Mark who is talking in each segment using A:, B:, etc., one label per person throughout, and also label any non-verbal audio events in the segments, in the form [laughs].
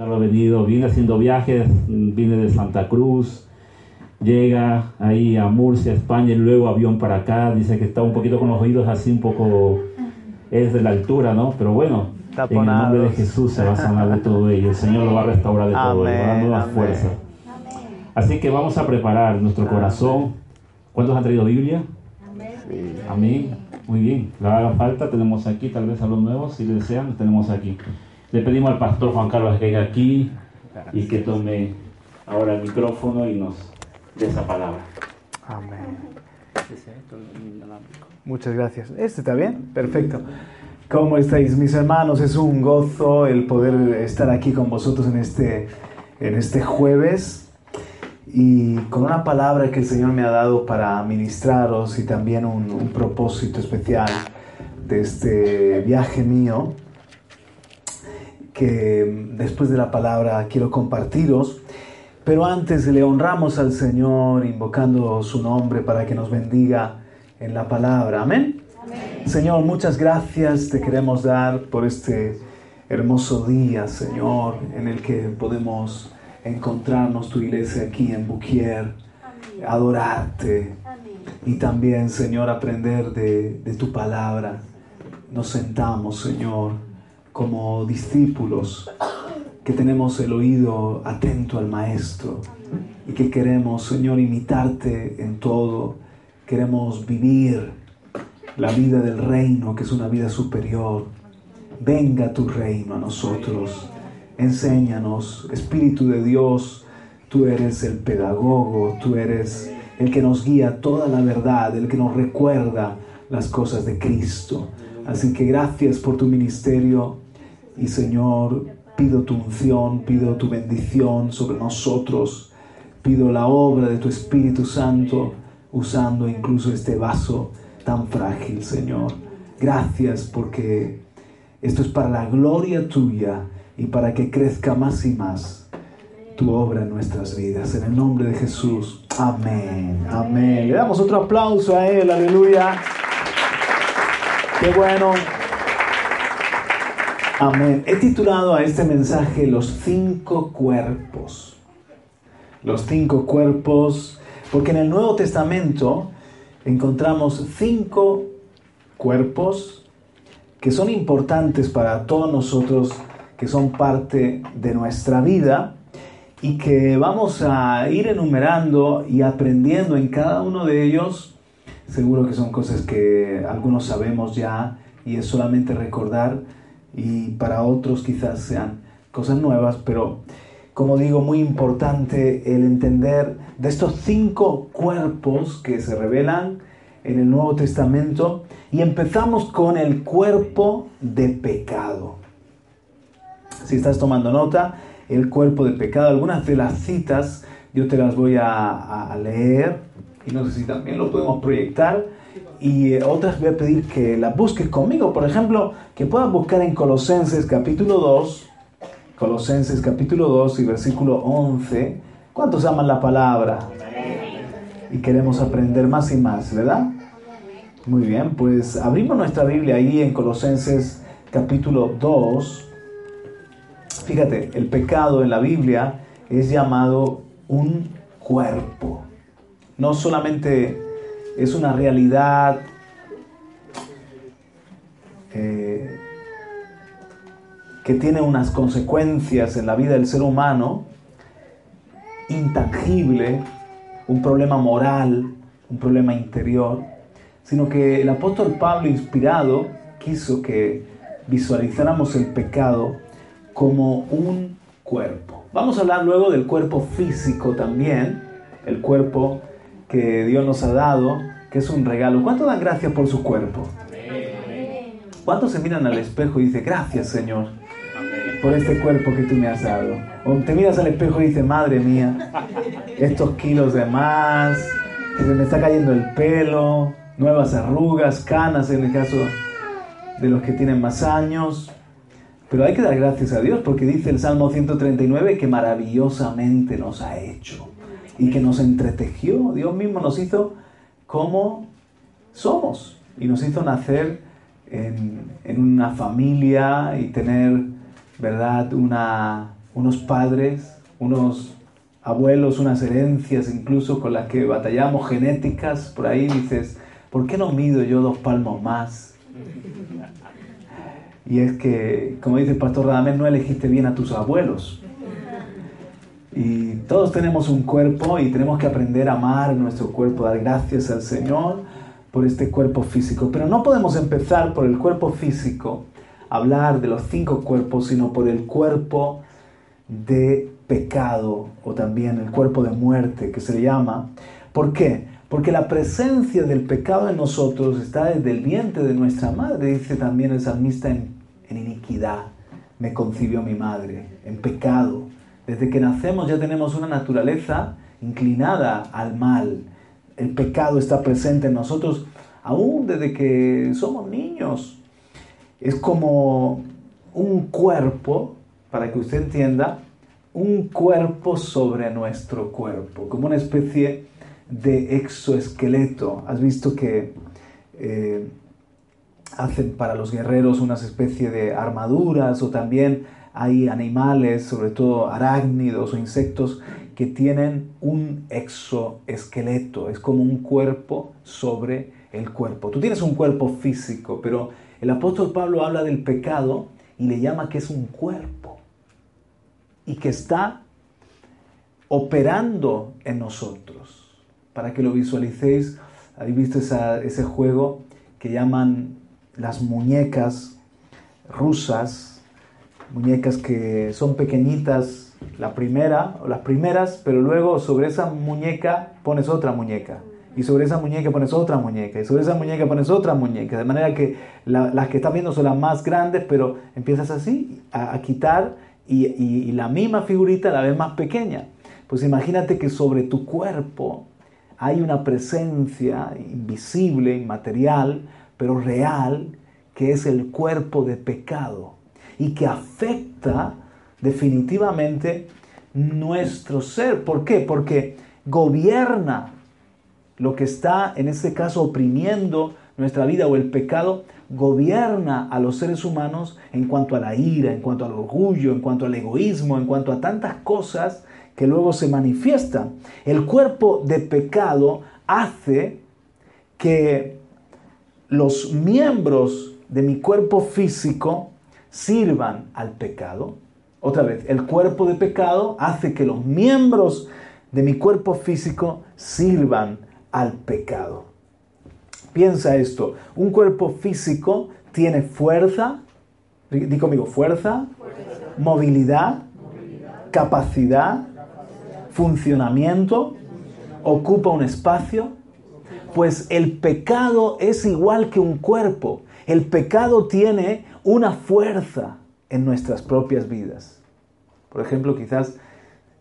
A: Carlos ha venido, viene haciendo viajes, viene de Santa Cruz, llega ahí a Murcia, España, y luego avión para acá, dice que está un poquito con los oídos así un poco, es de la altura, ¿no? Pero bueno, en el nombre de Jesús se va a sanar de todo ello, el Señor lo va a restaurar de todo, le va a dar nuevas fuerzas. Así que vamos a preparar nuestro corazón. ¿Cuántos han traído Biblia? Amén. Amén. Muy bien. La haga falta, tenemos aquí, tal vez a los nuevos, si le desean, tenemos aquí. Le pedimos al pastor Juan Carlos que venga aquí y que tome ahora el micrófono y nos dé esa palabra.
B: Amén. Muchas gracias. ¿Este está bien? Perfecto. ¿Cómo estáis mis hermanos? Es un gozo el poder estar aquí con vosotros en este, en este jueves y con una palabra que el Señor me ha dado para ministraros y también un, un propósito especial de este viaje mío que después de la palabra quiero compartiros. Pero antes le honramos al Señor invocando su nombre para que nos bendiga en la palabra. Amén. Señor, muchas gracias te queremos dar por este hermoso día, Señor, en el que podemos encontrarnos tu iglesia aquí en Buquier, adorarte y también, Señor, aprender de, de tu palabra. Nos sentamos, Señor como discípulos que tenemos el oído atento al Maestro y que queremos, Señor, imitarte en todo. Queremos vivir la vida del reino, que es una vida superior. Venga tu reino a nosotros. Enséñanos, Espíritu de Dios, tú eres el pedagogo, tú eres el que nos guía toda la verdad, el que nos recuerda las cosas de Cristo. Así que gracias por tu ministerio y Señor, pido tu unción, pido tu bendición sobre nosotros, pido la obra de tu Espíritu Santo usando incluso este vaso tan frágil, Señor. Gracias porque esto es para la gloria tuya y para que crezca más y más tu obra en nuestras vidas. En el nombre de Jesús. Amén. Amén. Le damos otro aplauso a Él. Aleluya. Qué bueno. Amén. He titulado a este mensaje Los cinco cuerpos. Los cinco cuerpos, porque en el Nuevo Testamento encontramos cinco cuerpos que son importantes para todos nosotros, que son parte de nuestra vida y que vamos a ir enumerando y aprendiendo en cada uno de ellos. Seguro que son cosas que algunos sabemos ya y es solamente recordar y para otros quizás sean cosas nuevas, pero como digo, muy importante el entender de estos cinco cuerpos que se revelan en el Nuevo Testamento y empezamos con el cuerpo de pecado. Si estás tomando nota, el cuerpo de pecado, algunas de las citas yo te las voy a, a leer y no sé si también lo podemos proyectar y eh, otras voy a pedir que las busques conmigo. Por ejemplo, que puedas buscar en Colosenses capítulo 2, Colosenses capítulo 2 y versículo 11. ¿Cuántos aman la palabra? Y queremos aprender más y más, ¿verdad? Muy bien, pues abrimos nuestra Biblia ahí en Colosenses capítulo 2. Fíjate, el pecado en la Biblia es llamado un cuerpo. No solamente es una realidad eh, que tiene unas consecuencias en la vida del ser humano intangible, un problema moral, un problema interior, sino que el apóstol Pablo inspirado quiso que visualizáramos el pecado como un cuerpo. Vamos a hablar luego del cuerpo físico también, el cuerpo que Dios nos ha dado, que es un regalo. ¿Cuánto dan gracias por su cuerpo? ¿Cuántos se miran al espejo y dicen, gracias Señor por este cuerpo que tú me has dado? O te miras al espejo y dices, madre mía, estos kilos de más, que se me está cayendo el pelo, nuevas arrugas, canas en el caso de los que tienen más años. Pero hay que dar gracias a Dios porque dice el Salmo 139 que maravillosamente nos ha hecho y que nos entretejió. Dios mismo nos hizo como somos y nos hizo nacer en, una familia y tener, ¿verdad?, una unos padres, unos abuelos, unas herencias incluso con las que batallamos genéticas, por ahí dices, ¿por qué no mido yo dos palmos más? Y es que, como dice el pastor Radamés, no elegiste bien a tus abuelos. Y todos tenemos un cuerpo y tenemos que aprender a amar nuestro cuerpo, dar gracias al Señor por este cuerpo físico. Pero no podemos empezar por el cuerpo físico, hablar de los cinco cuerpos, sino por el cuerpo de pecado o también el cuerpo de muerte que se le llama. ¿Por qué? Porque la presencia del pecado en nosotros está desde el vientre de nuestra madre, dice también el salmista, en, en iniquidad me concibió mi madre, en pecado. Desde que nacemos ya tenemos una naturaleza inclinada al mal. El pecado está presente en nosotros aún desde que somos niños. Es como un cuerpo, para que usted entienda, un cuerpo sobre nuestro cuerpo, como una especie de exoesqueleto. Has visto que eh, hacen para los guerreros una especie de armaduras o también hay animales, sobre todo arácnidos o insectos, que tienen un exoesqueleto, es como un cuerpo sobre el cuerpo. Tú tienes un cuerpo físico, pero el apóstol Pablo habla del pecado y le llama que es un cuerpo y que está operando en nosotros. Para que lo visualicéis, habéis visto ese juego que llaman las muñecas rusas, muñecas que son pequeñitas, la primera o las primeras, pero luego sobre esa muñeca pones otra muñeca. Y sobre esa muñeca pones otra muñeca. Y sobre esa muñeca pones otra muñeca. De manera que las que estás viendo son las más grandes, pero empiezas así a, quitar y, la misma figurita la ves más pequeña. Pues imagínate que sobre tu cuerpo hay una presencia invisible, inmaterial, pero real, que es el cuerpo de pecado y que afecta definitivamente nuestro ser. ¿Por qué? Porque gobierna lo que está en este caso oprimiendo nuestra vida o el pecado gobierna a los seres humanos en cuanto a la ira, en cuanto al orgullo, en cuanto al egoísmo, en cuanto a tantas cosas que luego se manifiestan. El cuerpo de pecado hace que los miembros de mi cuerpo físico sirvan al pecado. Otra vez, el cuerpo de pecado hace que los miembros de mi cuerpo físico sirvan al pecado. Piensa esto, un cuerpo físico tiene fuerza, di conmigo, fuerza, movilidad, capacidad, funcionamiento, ocupa un espacio, pues el pecado es igual que un cuerpo. El pecado tiene una fuerza en nuestras propias vidas. Por ejemplo, quizás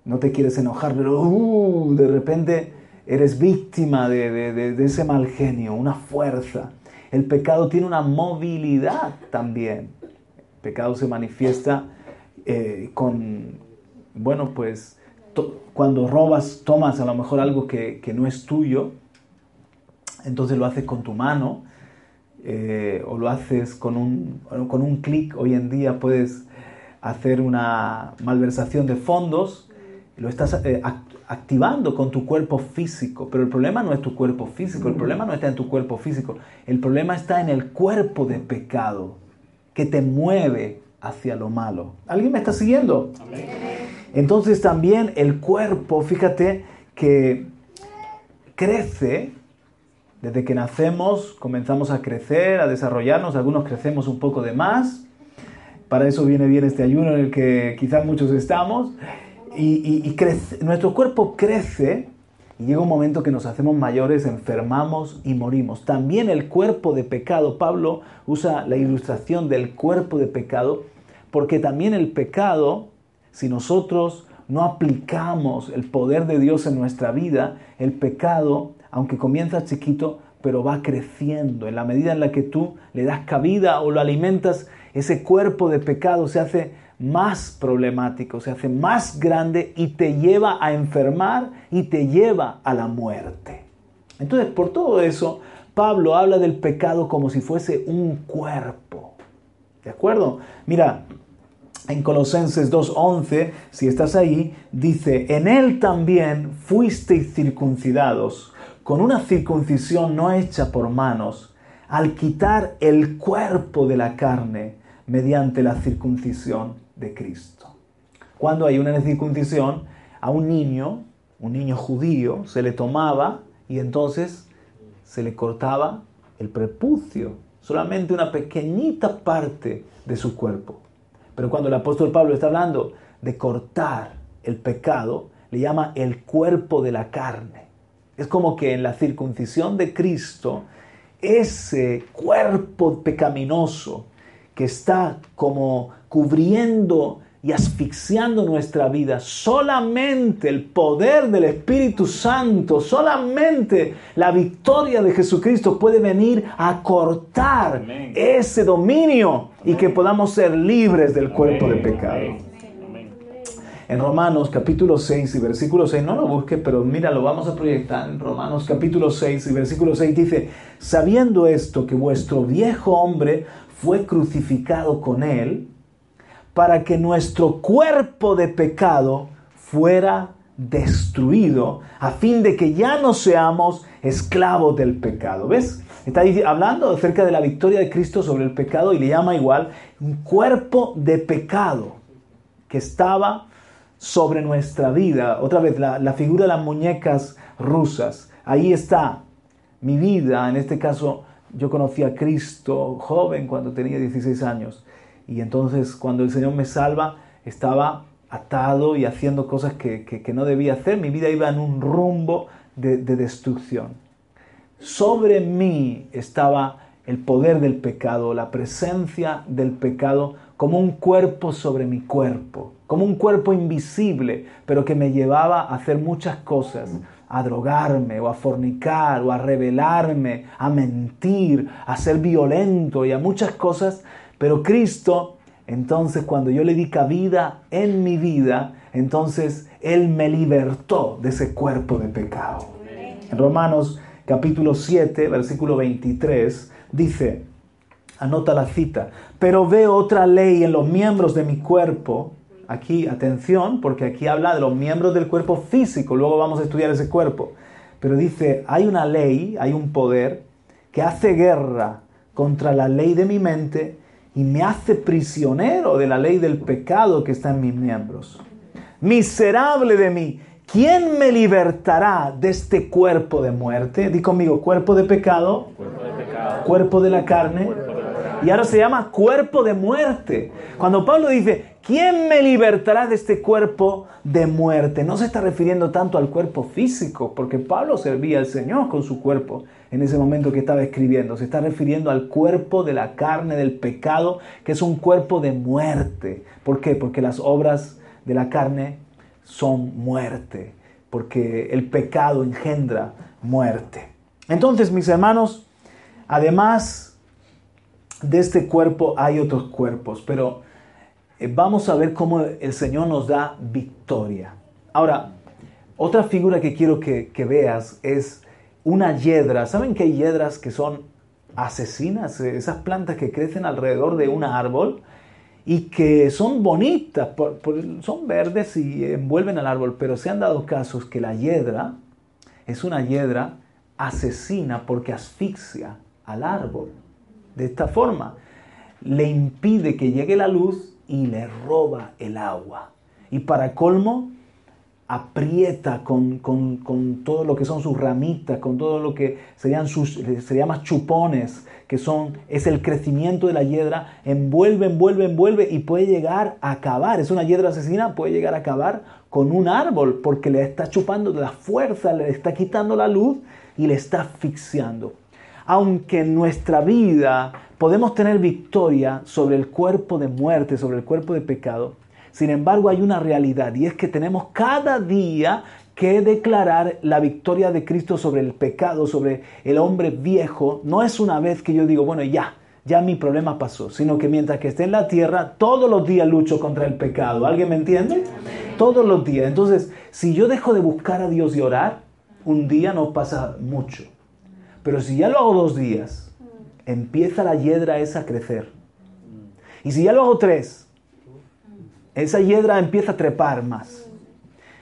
B: no te quieres enojar, pero uh, de repente eres víctima de, ese mal genio, una fuerza. El pecado tiene una movilidad también. El pecado se manifiesta eh, con, bueno, pues cuando robas, tomas a lo mejor algo que, no es tuyo, entonces lo haces con tu mano eh, o lo haces con un, con un clic. Hoy en día puedes hacer una malversación de fondos, lo estás eh, activando con tu cuerpo físico. Pero el problema no es tu cuerpo físico, el problema no está en tu cuerpo físico, el problema está en el cuerpo de pecado que te mueve hacia lo malo. ¿Alguien me está siguiendo? Entonces también el cuerpo, fíjate que crece, desde que nacemos comenzamos a crecer, a desarrollarnos, algunos crecemos un poco de más, para eso viene bien este ayuno en el que quizás muchos estamos, y, nuestro cuerpo crece y llega un momento que nos hacemos mayores, enfermamos y morimos. También el cuerpo de pecado, Pablo usa la ilustración del cuerpo de pecado, porque también el pecado, si nosotros no aplicamos el poder de Dios en nuestra vida, el pecado, aunque comienza chiquito, pero va creciendo. En la medida en la que tú le das cabida o lo alimentas, ese cuerpo de pecado se hace más problemático, se hace más grande y te lleva a enfermar y te lleva a la muerte. Entonces, por todo eso, Pablo habla del pecado como si fuese un cuerpo. ¿De acuerdo? Mira, en Colosenses 2.11, si estás ahí, dice, en él también fuisteis circuncidados, con una circuncisión no hecha por manos, al quitar el cuerpo de la carne mediante la circuncisión de Cristo. Cuando hay una circuncisión, a un niño, un niño judío, se le tomaba y entonces se le cortaba el prepucio, solamente una pequeñita parte de su cuerpo. Pero cuando el apóstol Pablo está hablando de cortar el pecado, le llama el cuerpo de la carne. Es como que en la circuncisión de Cristo, ese cuerpo pecaminoso que está como cubriendo y asfixiando nuestra vida. Solamente el poder del Espíritu Santo, solamente la victoria de Jesucristo puede venir a cortar ese dominio y que podamos ser libres del cuerpo de pecado. En Romanos capítulo 6 y versículo 6, no lo busque, pero mira, lo vamos a proyectar. En Romanos capítulo 6 y versículo 6 dice, sabiendo esto que vuestro viejo hombre fue crucificado con él, para que nuestro cuerpo de pecado fuera destruido, a fin de que ya no seamos esclavos del pecado. ¿Ves? Está hablando acerca de la victoria de Cristo sobre el pecado y le llama igual un cuerpo de pecado que estaba sobre nuestra vida. Otra vez, la, la figura de las muñecas rusas. Ahí está mi vida, en este caso yo conocí a Cristo joven cuando tenía 16 años. Y entonces cuando el Señor me salva, estaba atado y haciendo cosas que, no debía hacer. Mi vida iba en un rumbo de, de destrucción. Sobre mí estaba el poder del pecado, la presencia del pecado como un cuerpo sobre mi cuerpo, como un cuerpo invisible, pero que me llevaba a hacer muchas cosas, a drogarme o a fornicar o a rebelarme, a mentir, a ser violento y a muchas cosas pero Cristo, entonces cuando yo le di cabida en mi vida, entonces Él me libertó de ese cuerpo de pecado. En Romanos capítulo 7, versículo 23, dice, anota la cita, pero veo otra ley en los miembros de mi cuerpo. Aquí, atención, porque aquí habla de los miembros del cuerpo físico, luego vamos a estudiar ese cuerpo. Pero dice, hay una ley, hay un poder que hace guerra contra la ley de mi mente y me hace prisionero de la ley del pecado que está en mis miembros. Miserable de mí, ¿quién me libertará de este cuerpo de muerte? Di conmigo, cuerpo de pecado, cuerpo de, la carne. Y ahora se llama cuerpo de muerte. Cuando Pablo dice, ¿quién me libertará de este cuerpo de muerte? No se está refiriendo tanto al cuerpo físico, porque Pablo servía al Señor con su cuerpo en ese momento que estaba escribiendo. Se está refiriendo al cuerpo de la carne, del pecado, que es un cuerpo de muerte. ¿Por qué? Porque las obras de la carne son muerte, porque el pecado engendra muerte. Entonces, mis hermanos, además de este cuerpo hay otros cuerpos, pero vamos a ver cómo el Señor nos da victoria. Ahora, otra figura que quiero que, veas es una hiedra. ¿Saben que hay hiedras que son asesinas? Esas plantas que crecen alrededor de un árbol y que son bonitas, son verdes y envuelven al árbol, pero se han dado casos que la hiedra es una hiedra asesina porque asfixia al árbol. De esta forma, le impide que llegue la luz y le roba el agua. Y para colmo, aprieta con, todo lo que son sus ramitas, con todo lo que serían sus, se llama chupones, que son, es el crecimiento de la hiedra, envuelve, envuelve, envuelve y puede llegar a acabar, es una hiedra asesina, puede llegar a acabar con un árbol porque le está chupando la fuerza, le está quitando la luz y le está asfixiando. Aunque en nuestra vida podemos tener victoria sobre el cuerpo de muerte, sobre el cuerpo de pecado, sin embargo, hay una realidad y es que tenemos cada día que declarar la victoria de Cristo sobre el pecado, sobre el hombre viejo. No es una vez que yo digo, bueno, ya, ya mi problema pasó, sino que mientras que esté en la tierra, todos los días lucho contra el pecado. ¿Alguien me entiende? Todos los días. Entonces, si yo dejo de buscar a Dios y orar, un día no pasa mucho. Pero si ya lo hago dos días, empieza la hiedra esa a crecer. Y si ya lo hago tres, esa hiedra empieza a trepar más.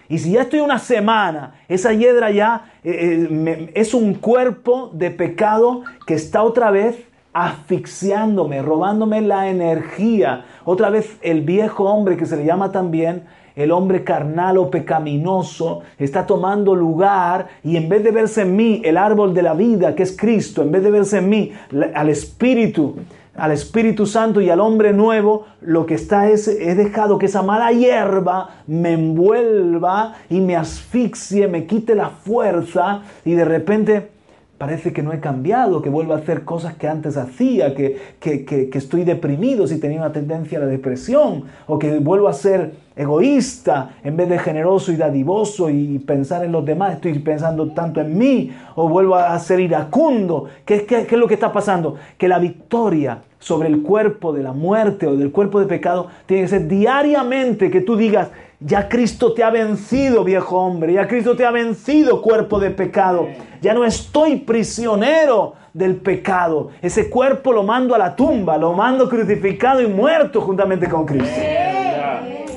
B: Y si ya estoy una semana, esa hiedra ya eh, eh, es un cuerpo de pecado que está otra vez asfixiándome, robándome la energía. Otra vez el viejo hombre que se le llama también el hombre carnal o pecaminoso está tomando lugar y en vez de verse en mí el árbol de la vida que es Cristo, en vez de verse en mí al Espíritu, al Espíritu Santo y al hombre nuevo, lo que está es, he dejado que esa mala hierba me envuelva y me asfixie, me quite la fuerza y de repente parece que no he cambiado, que vuelvo a hacer cosas que antes hacía, que, que, estoy deprimido si tenía una tendencia a la depresión, o que vuelvo a ser egoísta en vez de generoso y dadivoso y pensar en los demás, estoy pensando tanto en mí, o vuelvo a ser iracundo. ¿Qué, qué, qué es lo que está pasando? Que la victoria sobre el cuerpo de la muerte o del cuerpo de pecado tiene que ser diariamente que tú digas, ya Cristo te ha vencido, viejo hombre. Ya Cristo te ha vencido, cuerpo de pecado. Ya no estoy prisionero del pecado. Ese cuerpo lo mando a la tumba, lo mando crucificado y muerto juntamente con Cristo.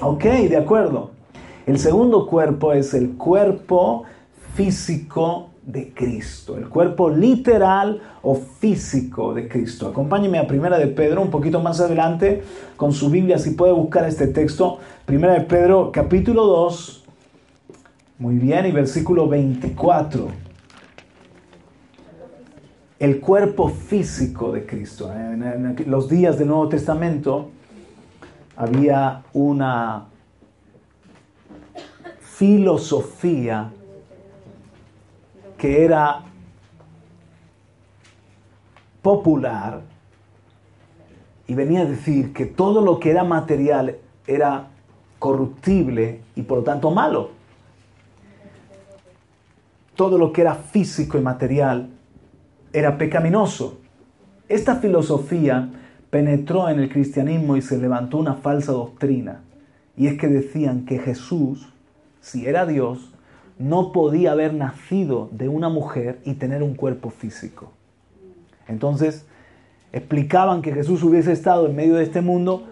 B: Ok, de acuerdo. El segundo cuerpo es el cuerpo físico de Cristo, el cuerpo literal o físico de Cristo. Acompáñeme a Primera de Pedro un poquito más adelante con su Biblia, si puede buscar este texto. Primera de Pedro, capítulo 2, muy bien, y versículo 24. El cuerpo físico de Cristo. En los días del Nuevo Testamento había una filosofía que era popular y venía a decir que todo lo que era material era corruptible y por lo tanto malo. Todo lo que era físico y material era pecaminoso. Esta filosofía penetró en el cristianismo y se levantó una falsa doctrina. Y es que decían que Jesús, si era Dios, no podía haber nacido de una mujer y tener un cuerpo físico. Entonces, explicaban que Jesús hubiese estado en medio de este mundo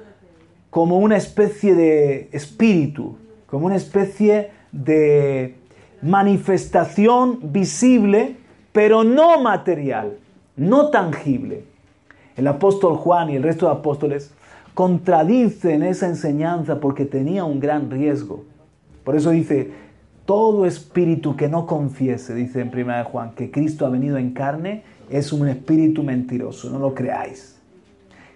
B: como una especie de espíritu, como una especie de manifestación visible, pero no material, no tangible. El apóstol Juan y el resto de apóstoles contradicen esa enseñanza porque tenía un gran riesgo. Por eso dice, todo espíritu que no confiese, dice en 1 Juan, que Cristo ha venido en carne, es un espíritu mentiroso, no lo creáis.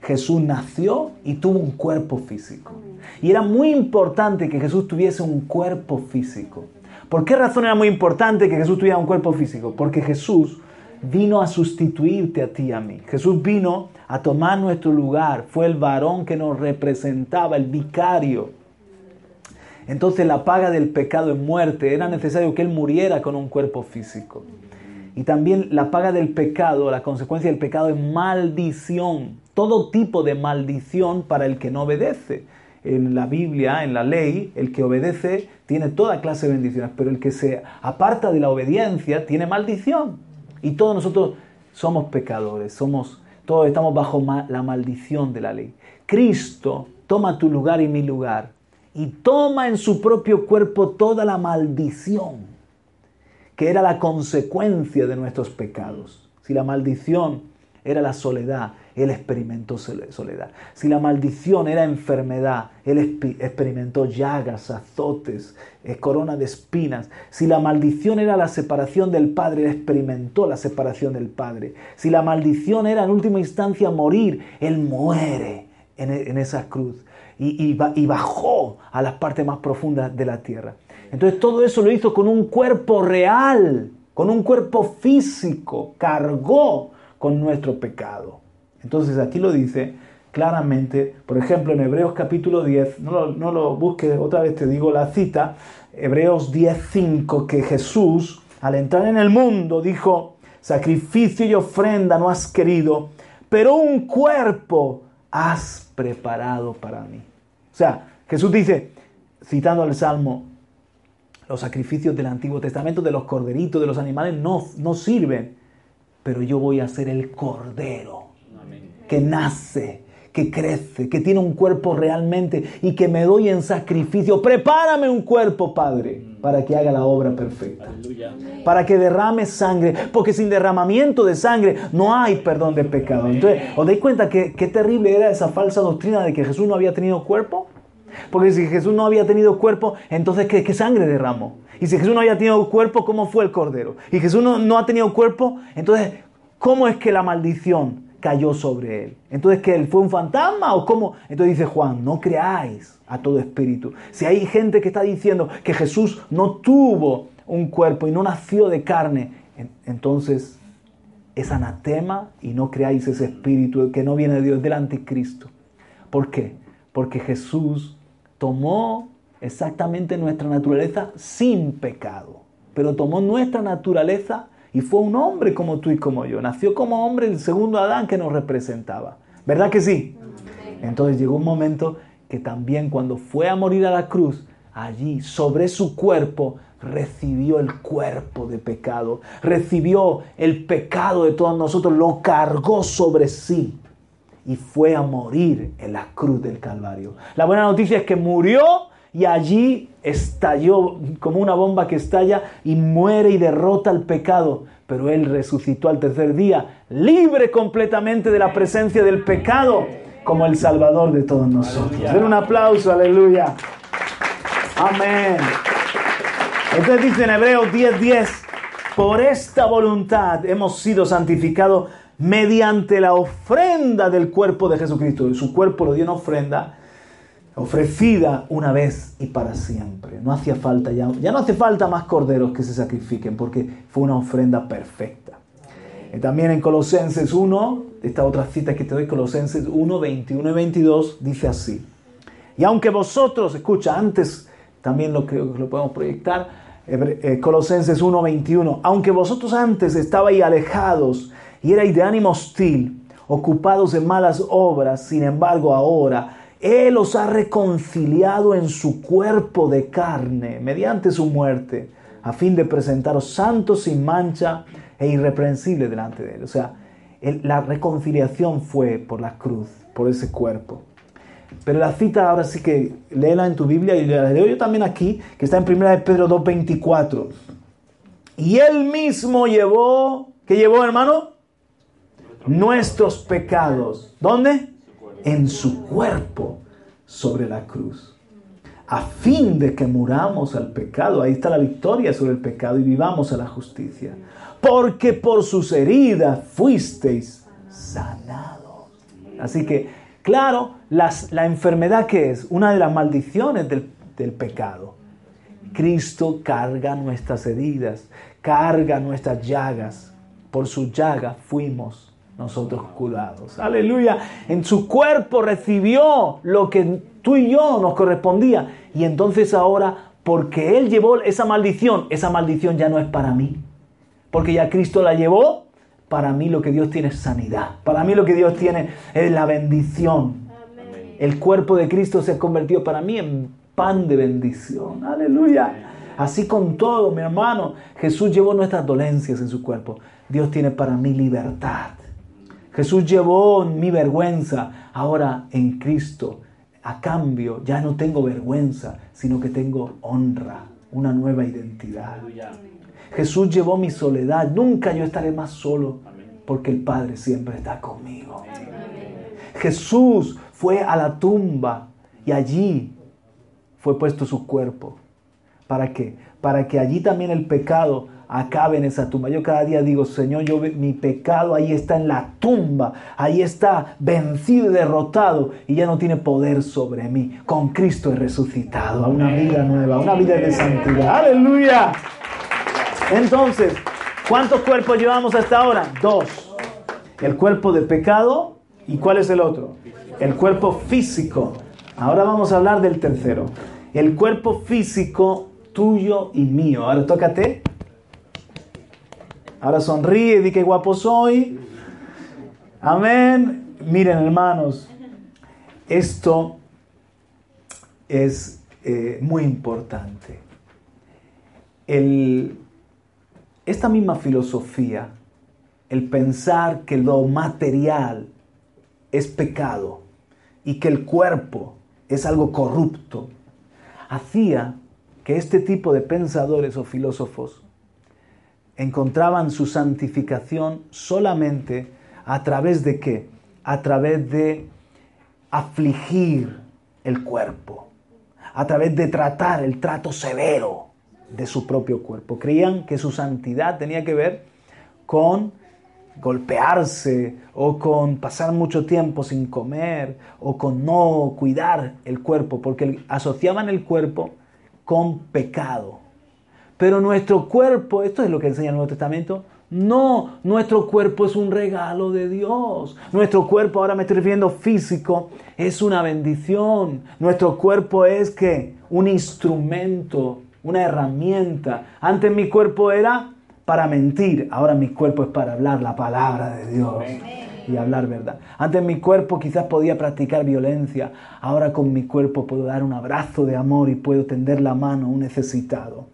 B: Jesús nació y tuvo un cuerpo físico. Y era muy importante que Jesús tuviese un cuerpo físico. ¿Por qué razón era muy importante que Jesús tuviera un cuerpo físico? Porque Jesús vino a sustituirte a ti y a mí. Jesús vino a tomar nuestro lugar. Fue el varón que nos representaba, el vicario. Entonces la paga del pecado es muerte. Era necesario que Él muriera con un cuerpo físico. Y también la paga del pecado, la consecuencia del pecado es maldición. Todo tipo de maldición para el que no obedece. En la Biblia, en la ley, el que obedece tiene toda clase de bendiciones, pero el que se aparta de la obediencia tiene maldición. Y todos nosotros somos pecadores, somos, todos estamos bajo la maldición de la ley. Cristo toma tu lugar y mi lugar y toma en su propio cuerpo toda la maldición que era la consecuencia de nuestros pecados. Si la maldición era la soledad, Él experimentó soledad. Si la maldición era enfermedad, Él experimentó llagas, azotes, eh, corona de espinas. Si la maldición era la separación del Padre, Él experimentó la separación del Padre. Si la maldición era en última instancia morir, Él muere en, esa cruz y, bajó a las partes más profundas de la tierra. Entonces todo eso lo hizo con un cuerpo real, con un cuerpo físico, cargó con nuestro pecado. Entonces aquí lo dice claramente, por ejemplo en Hebreos capítulo 10, no lo, no lo busques, otra vez te digo la cita, Hebreos 10.5, que Jesús al entrar en el mundo dijo, sacrificio y ofrenda no has querido, pero un cuerpo has preparado para mí. O sea, Jesús dice, citando el Salmo, los sacrificios del Antiguo Testamento, de los corderitos, de los animales, no, no sirven. Pero yo voy a ser el cordero que nace, que crece, que tiene un cuerpo realmente y que me doy en sacrificio. Prepárame un cuerpo, Padre, para que haga la obra perfecta. Para que derrame sangre, porque sin derramamiento de sangre no hay perdón de pecado. Entonces, ¿os dais cuenta que qué terrible era esa falsa doctrina de que Jesús no había tenido cuerpo? Porque si Jesús no había tenido cuerpo, entonces ¿qué, qué sangre derramó? Y si Jesús no había tenido cuerpo, ¿cómo fue el cordero? Y Jesús no, no ha tenido cuerpo, entonces, ¿cómo es que la maldición cayó sobre él? Entonces, ¿que él fue un fantasma o cómo? Entonces dice Juan, no creáis a todo espíritu. Si hay gente que está diciendo que Jesús no tuvo un cuerpo y no nació de carne, entonces es anatema y no creáis ese espíritu que no viene de Dios, del anticristo. ¿Por qué? Porque Jesús tomó exactamente nuestra naturaleza sin pecado, pero tomó nuestra naturaleza y fue un hombre como tú y como yo. Nació como hombre el segundo Adán que nos representaba. ¿Verdad que sí? Entonces llegó un momento que también cuando fue a morir a la cruz, allí sobre su cuerpo recibió el cuerpo de pecado, recibió el pecado de todos nosotros, lo cargó sobre sí y fue a morir en la cruz del Calvario. La buena noticia es que murió y allí estalló como una bomba que estalla y muere y derrota el pecado. Pero Él resucitó al tercer día, libre completamente de la presencia del pecado, como el Salvador de todos nosotros. Den un aplauso, aleluya. Amén. Entonces dice en Hebreos 10:10, 10, por esta voluntad hemos sido santificados mediante la ofrenda del cuerpo de Jesucristo. Su cuerpo lo dio en ofrenda, ofrecida una vez y para siempre. No hacía falta ya, ya no hace falta más corderos que se sacrifiquen, porque fue una ofrenda perfecta. Y también en Colosenses 1, esta otra cita que te doy, Colosenses 1, 21 y 22, dice así. Y aunque vosotros, escucha, antes también lo, que, lo podemos proyectar, eh, Colosenses 1, 21, aunque vosotros antes estabais alejados, y erais de ánimo hostil, ocupados en malas obras, sin embargo ahora Él os ha reconciliado en su cuerpo de carne mediante su muerte, a fin de presentaros santos sin mancha e irreprensibles delante de Él. O sea, la reconciliación fue por la cruz, por ese cuerpo. Pero la cita ahora sí que léela en tu Biblia y la leo yo también aquí, que está en 1 de Pedro 2.24. Y él mismo llevó, ¿qué llevó hermano? nuestros pecados. ¿Dónde? En su cuerpo sobre la cruz. A fin de que muramos al pecado. Ahí está la victoria sobre el pecado y vivamos a la justicia. Porque por sus heridas fuisteis sanados. Así que, claro, la enfermedad que es una de las maldiciones del, del pecado. Cristo carga nuestras heridas, carga nuestras llagas. Por sus llagas fuimos nosotros curados. Aleluya. En su cuerpo recibió lo que tú y yo nos correspondía. Y entonces ahora, porque Él llevó esa maldición, esa maldición ya no es para mí. Porque ya Cristo la llevó, para mí lo que Dios tiene es sanidad. Para mí lo que Dios tiene es la bendición. El cuerpo de Cristo se ha convertido para mí en pan de bendición. Aleluya. Así con todo, mi hermano, Jesús llevó nuestras dolencias en su cuerpo. Dios tiene para mí libertad. Jesús llevó mi vergüenza. Ahora en Cristo, a cambio, ya no tengo vergüenza, sino que tengo honra, una nueva identidad. Jesús llevó mi soledad. Nunca yo estaré más solo, porque el Padre siempre está conmigo. Jesús fue a la tumba y allí fue puesto su cuerpo. ¿Para qué? Para que allí también el pecado acabe en esa tumba. Yo cada día digo, Señor, yo mi pecado ahí está en la tumba, ahí está vencido y derrotado y ya no tiene poder sobre mí. Con Cristo he resucitado a una vida nueva, una vida de santidad. Aleluya. Entonces, ¿cuántos cuerpos llevamos hasta ahora? Dos. El cuerpo de pecado y ¿cuál es el otro? El cuerpo físico. Ahora vamos a hablar del tercero. El cuerpo físico tuyo y mío. Ahora tócate Ahora sonríe, di que guapo soy. Amén. Miren, hermanos, esto es eh, muy importante. esta misma filosofía, el pensar que lo material es pecado, y que el cuerpo es algo corrupto, hacía que este tipo de pensadores o filósofos encontraban su santificación solamente a través de qué? A través de afligir el cuerpo, a través de tratar el trato severo de su propio cuerpo. Creían que su santidad tenía que ver con golpearse o con pasar mucho tiempo sin comer o con no cuidar el cuerpo, porque asociaban el cuerpo con pecado. Pero nuestro cuerpo, esto es lo que enseña el Nuevo Testamento, no, nuestro cuerpo es un regalo de Dios. Nuestro cuerpo, ahora me estoy refiriendo físico, es una bendición. Nuestro cuerpo es que un instrumento, una herramienta. Antes mi cuerpo era para mentir, ahora mi cuerpo es para hablar la palabra de Dios y hablar verdad. Antes mi cuerpo quizás podía practicar violencia, ahora con mi cuerpo puedo dar un abrazo de amor y puedo tender la mano a un necesitado.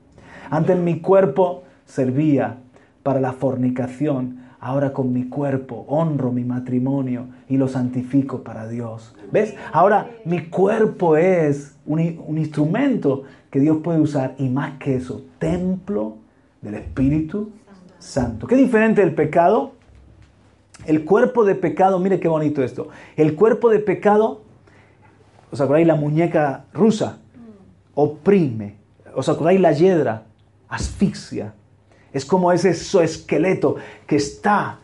B: Antes mi cuerpo servía para la fornicación, ahora con mi cuerpo honro mi matrimonio y lo santifico para Dios. ¿Ves? Ahora mi cuerpo es un, un instrumento que Dios puede usar y más que eso, templo del Espíritu Santo. ¿Qué diferente del pecado? El cuerpo de pecado, mire qué bonito esto. El cuerpo de pecado, ¿os acordáis la muñeca rusa? Oprime. ¿Os acordáis la hiedra? Asfixia. Es como ese esqueleto que está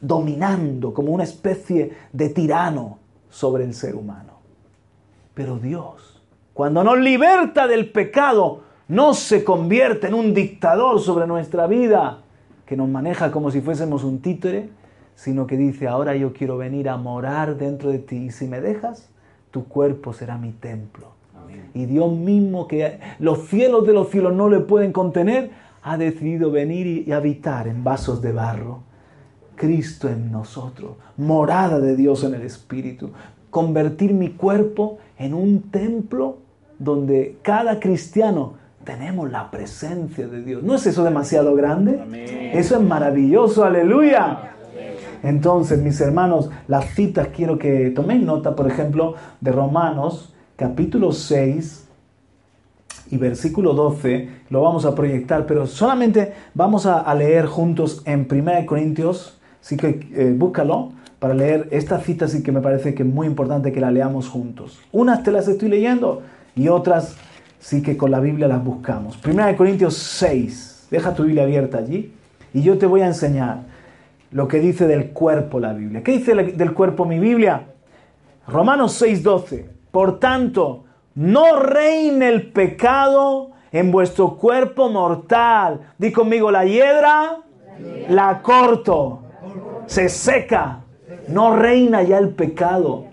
B: dominando como una especie de tirano sobre el ser humano. Pero Dios, cuando nos liberta del pecado, no se convierte en un dictador sobre nuestra vida que nos maneja como si fuésemos un títere, sino que dice, ahora yo quiero venir a morar dentro de ti y si me dejas, tu cuerpo será mi templo. Y Dios mismo, que los cielos de los cielos no le pueden contener, ha decidido venir y habitar en vasos de barro. Cristo en nosotros, morada de Dios en el Espíritu, convertir mi cuerpo en un templo donde cada cristiano tenemos la presencia de Dios. ¿No es eso demasiado grande? Eso es maravilloso, aleluya. Entonces, mis hermanos, las citas quiero que tomen nota, por ejemplo, de Romanos capítulo 6 y versículo 12, lo vamos a proyectar, pero solamente vamos a, leer juntos en 1 Corintios, así que eh, búscalo para leer esta cita, así que me parece que es muy importante que la leamos juntos. Unas te las estoy leyendo y otras sí que con la Biblia las buscamos. Primera de Corintios 6, deja tu Biblia abierta allí y yo te voy a enseñar lo que dice del cuerpo la Biblia. ¿Qué dice del cuerpo mi Biblia? Romanos 6, 12. Por tanto, no reine el pecado en vuestro cuerpo mortal. Di conmigo, la hiedra la corto, se seca. No reina ya el pecado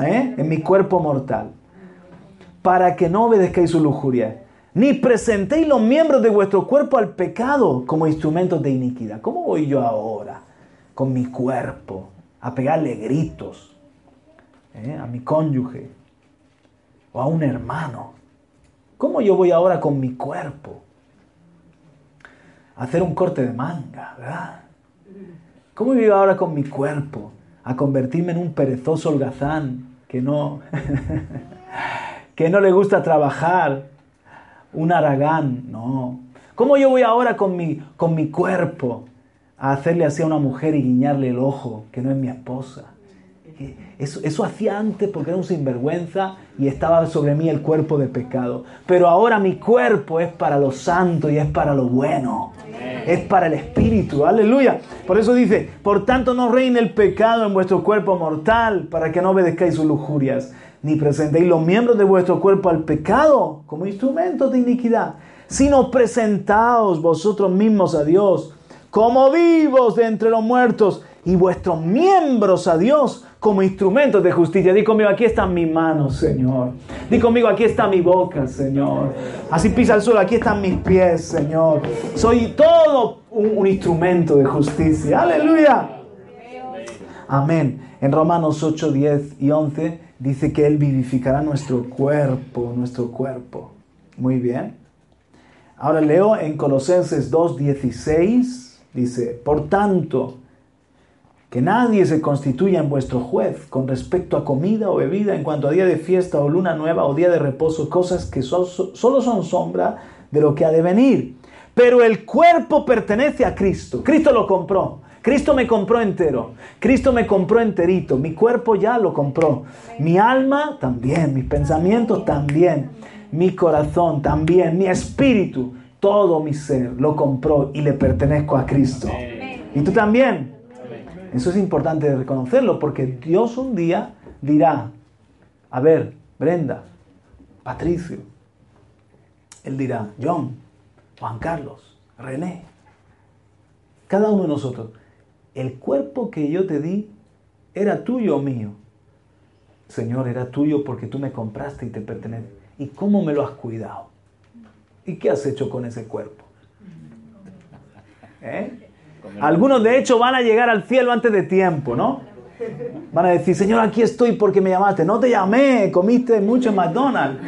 B: ¿eh? en mi cuerpo mortal para que no obedezcáis su lujuria, ni presentéis los miembros de vuestro cuerpo al pecado como instrumentos de iniquidad. ¿Cómo voy yo ahora con mi cuerpo a pegarle gritos eh, a mi cónyuge o a un hermano? ¿Cómo yo voy ahora con mi cuerpo a hacer un corte de manga? ¿verdad? ¿Cómo voy ahora con mi cuerpo a convertirme en un perezoso holgazán que no... [laughs] que no le gusta trabajar, un aragán, no. ¿Cómo yo voy ahora con mi, con mi cuerpo a hacerle así a una mujer y guiñarle el ojo, que no es mi esposa? Eso, eso hacía antes porque era un sinvergüenza y estaba sobre mí el cuerpo de pecado. Pero ahora mi cuerpo es para lo santo y es para lo bueno. Es para el espíritu. Aleluya. Por eso dice, por tanto no reine el pecado en vuestro cuerpo mortal para que no obedezcáis sus lujurias ni presentéis los miembros de vuestro cuerpo al pecado como instrumentos de iniquidad, sino presentaos vosotros mismos a Dios como vivos de entre los muertos y vuestros miembros a Dios como instrumentos de justicia. Di conmigo, aquí están mis manos, Señor. Di conmigo, aquí está mi boca, Señor. Así pisa el suelo, aquí están mis pies, Señor. Soy todo un, instrumento de justicia. Aleluya. Amén. En Romanos 8, 10 y 11 dice que Él vivificará nuestro cuerpo, nuestro cuerpo. Muy bien. Ahora leo en Colosenses 2.16, dice, por tanto, que nadie se constituya en vuestro juez con respecto a comida o bebida en cuanto a día de fiesta o luna nueva o día de reposo, cosas que solo son sombra de lo que ha de venir. Pero el cuerpo pertenece a Cristo. Cristo lo compró. Cristo me compró entero. Cristo me compró enterito. Mi cuerpo ya lo compró. Mi alma también. Mis pensamientos también. Mi corazón también. Mi espíritu. Todo mi ser lo compró y le pertenezco a Cristo. ¿Y tú también? Eso es importante reconocerlo porque Dios un día dirá, a ver, Brenda, Patricio, Él dirá, John, Juan Carlos, René, cada uno de nosotros, el cuerpo que yo te di era tuyo o mío. Señor, era tuyo porque tú me compraste y te pertenece. ¿Y cómo me lo has cuidado? ¿Y qué has hecho con ese cuerpo? ¿Eh? Algunos de hecho van a llegar al cielo antes de tiempo, ¿no? Van a decir, Señor, aquí estoy porque me llamaste. No te llamé, comiste mucho en McDonald's.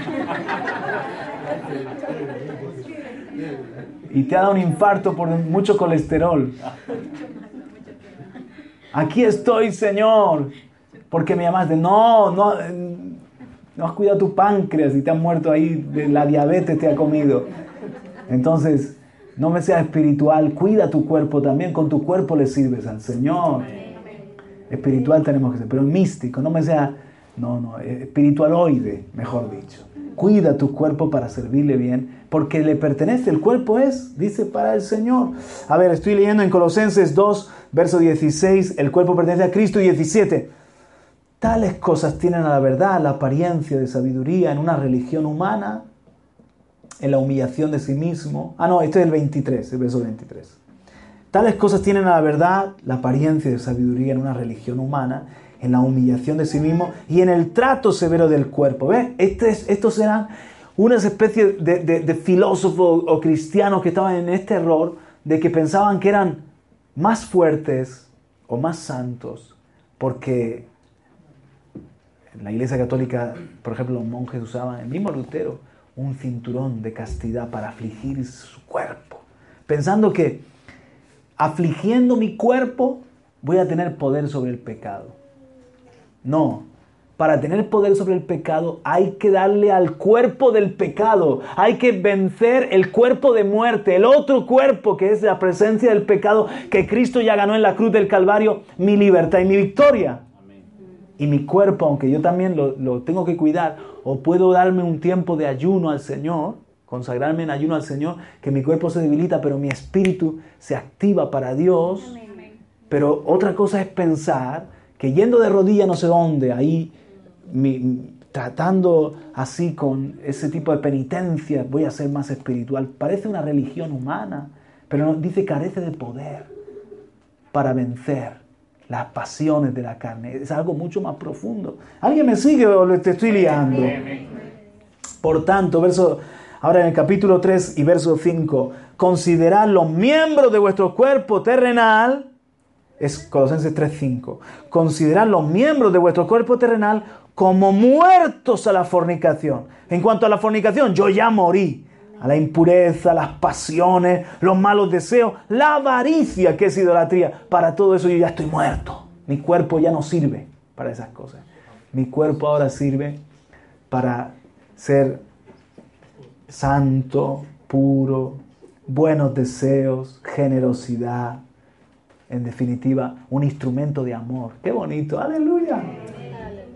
B: Y te ha dado un infarto por mucho colesterol. Aquí estoy, Señor, porque me llamaste. No, no, no has cuidado tu páncreas y te has muerto ahí, de la diabetes te ha comido. Entonces, no me seas espiritual, cuida tu cuerpo también, con tu cuerpo le sirves al Señor. Espiritual tenemos que ser, pero místico, no me sea, no, no, espiritualoide, mejor dicho. Cuida tu cuerpo para servirle bien, porque le pertenece, el cuerpo es, dice, para el Señor. A ver, estoy leyendo en Colosenses 2, verso 16, el cuerpo pertenece a Cristo y 17. Tales cosas tienen a la verdad la apariencia de sabiduría en una religión humana en la humillación de sí mismo. Ah, no, este es el 23, el verso 23. Tales cosas tienen a la verdad la apariencia de sabiduría en una religión humana, en la humillación de sí mismo y en el trato severo del cuerpo. ¿Ves? Este estos eran unas especies de, de filósofos o cristianos que estaban en este error de que pensaban que eran más fuertes o más santos porque en la iglesia católica, por ejemplo, los monjes usaban, el mismo Lutero, un cinturón de castidad para afligir su cuerpo, pensando que afligiendo mi cuerpo voy a tener poder sobre el pecado. No, para tener poder sobre el pecado hay que darle al cuerpo del pecado, hay que vencer el cuerpo de muerte, el otro cuerpo que es la presencia del pecado que Cristo ya ganó en la cruz del Calvario, mi libertad y mi victoria. Y mi cuerpo, aunque yo también lo, lo tengo que cuidar, o puedo darme un tiempo de ayuno al Señor, consagrarme en ayuno al Señor, que mi cuerpo se debilita, pero mi espíritu se activa para Dios. Pero otra cosa es pensar que yendo de rodillas no sé dónde, ahí tratando así con ese tipo de penitencia, voy a ser más espiritual. Parece una religión humana, pero dice carece de poder para vencer las pasiones de la carne. Es algo mucho más profundo. ¿Alguien me sigue o te estoy liando? Por tanto, verso, ahora en el capítulo 3 y verso 5, considerad los miembros de vuestro cuerpo terrenal, es Colosenses 3.5, considerad los miembros de vuestro cuerpo terrenal como muertos a la fornicación. En cuanto a la fornicación, yo ya morí a la impureza, las pasiones, los malos deseos, la avaricia que es idolatría. Para todo eso yo ya estoy muerto. Mi cuerpo ya no sirve para esas cosas. Mi cuerpo ahora sirve para ser santo, puro, buenos deseos, generosidad. En definitiva, un instrumento de amor. Qué bonito, aleluya.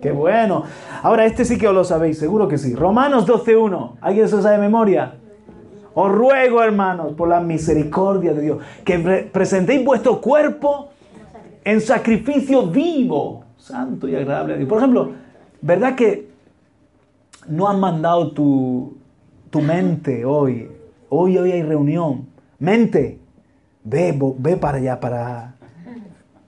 B: Qué bueno. Ahora, este sí que os lo sabéis, seguro que sí. Romanos 12.1. ¿Alguien se sabe de memoria? Os ruego, hermanos, por la misericordia de Dios, que presentéis vuestro cuerpo en sacrificio vivo, santo y agradable a Dios. Por ejemplo, ¿verdad que no han mandado tu, tu mente hoy? Hoy, hoy hay reunión. Mente, ve, ve para allá, para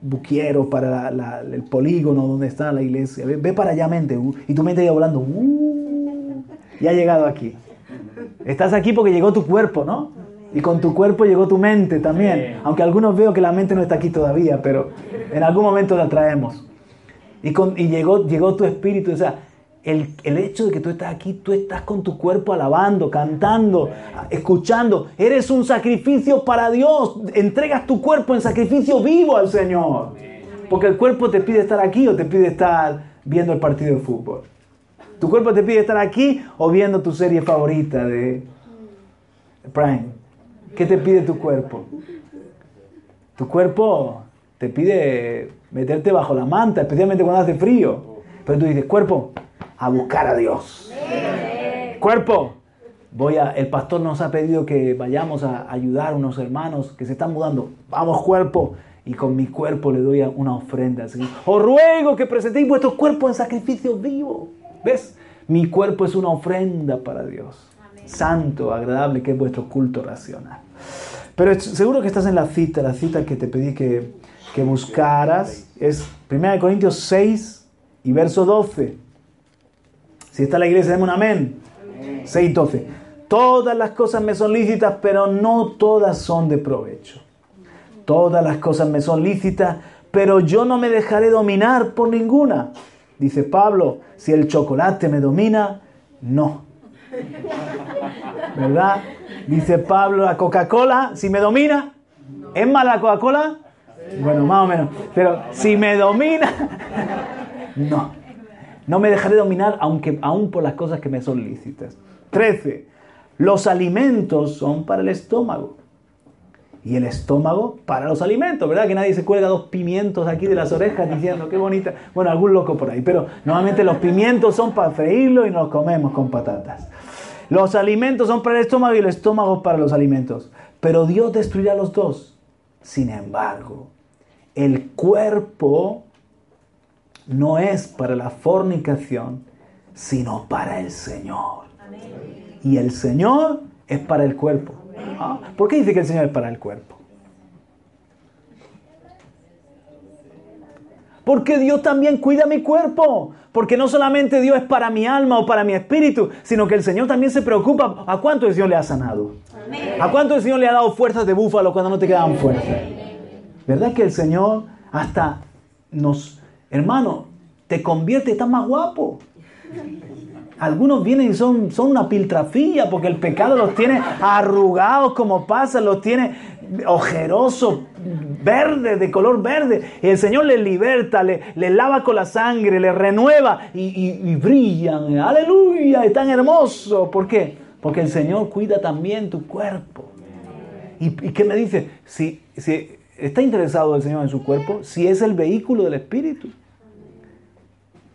B: Buquiero, para el polígono donde está la iglesia. Ve, para allá, mente. y tu mente ya volando. Uh, y ha llegado aquí. Estás aquí porque llegó tu cuerpo, ¿no? Y con tu cuerpo llegó tu mente también. Aunque algunos veo que la mente no está aquí todavía, pero en algún momento la traemos. Y, con, y llegó, llegó tu espíritu. O sea, el, el, hecho de que tú estás aquí, tú estás con tu cuerpo alabando, cantando, escuchando. Eres un sacrificio para Dios. Entregas tu cuerpo en sacrificio vivo al Señor. Porque el cuerpo te pide estar aquí o te pide estar viendo el partido de fútbol. Tu cuerpo te pide estar aquí o viendo tu serie favorita de Prime. ¿Qué te pide tu cuerpo? Tu cuerpo te pide meterte bajo la manta, especialmente cuando hace frío. Pero tú dices, cuerpo, a buscar a Dios. Cuerpo, voy a, el pastor nos ha pedido que vayamos a ayudar a unos hermanos que se están mudando. Vamos, cuerpo. Y con mi cuerpo le doy una ofrenda al Señor. Os ruego que presentéis vuestro cuerpo en sacrificio vivo. ¿Ves? Mi cuerpo es una ofrenda para Dios. Santo, agradable, que es vuestro culto racional. Pero seguro que estás en la cita, la cita que te pedí que, que buscaras. Es 1 Corintios 6 y verso 12. Si está la iglesia, dame un amén. 6 12. Todas las cosas me son lícitas, pero no todas son de provecho. Todas las cosas me son lícitas, pero yo no me dejaré dominar por ninguna. Dice Pablo, si el chocolate me domina, no. ¿Verdad? Dice Pablo, la Coca-Cola, si me domina, ¿es mala la Coca-Cola? Bueno, más o menos. Pero si me domina, [laughs] no. No me dejaré dominar aunque, aún por las cosas que me son lícitas. 13. Los alimentos son para el estómago. Y el estómago para los alimentos, ¿verdad? Que nadie se cuelga dos pimientos aquí de las orejas diciendo qué bonita. Bueno, algún loco por ahí, pero normalmente los pimientos son para freírlo y nos los comemos con patatas. Los alimentos son para el estómago y el estómago para los alimentos. Pero Dios destruirá los dos. Sin embargo, el cuerpo no es para la fornicación, sino para el Señor. Y el Señor es para el cuerpo. Ah, ¿Por qué dice que el Señor es para el cuerpo? Porque Dios también cuida mi cuerpo. Porque no solamente Dios es para mi alma o para mi espíritu, sino que el Señor también se preocupa. ¿A cuánto el Señor le ha sanado? ¿A cuánto el Señor le ha dado fuerzas de búfalo cuando no te quedaban fuerzas? ¿Verdad que el Señor hasta nos, hermano, te convierte, estás más guapo? Algunos vienen y son, son una piltrafilla porque el pecado los tiene arrugados como pasa, los tiene ojerosos, verdes, de color verde. Y el Señor les liberta, les, lava con la sangre, les renueva y, brillan. Aleluya, es tan hermoso. ¿Por qué? Porque el Señor cuida también tu cuerpo. ¿Y, qué me dice? Si, si está interesado el Señor en su cuerpo, si es el vehículo del Espíritu.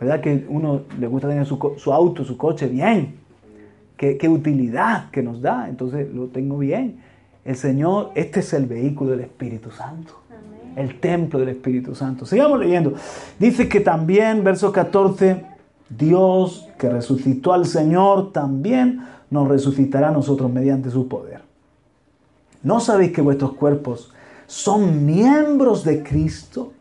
B: ¿Verdad que uno le gusta tener su, auto, su coche bien? ¿Qué, ¿Qué, utilidad que nos da? Entonces lo tengo bien. El Señor, este es el vehículo del Espíritu Santo. El templo del Espíritu Santo. Sigamos leyendo. Dice que también, verso 14, Dios que resucitó al Señor también nos resucitará a nosotros mediante su poder. ¿No sabéis que vuestros cuerpos son miembros de Cristo?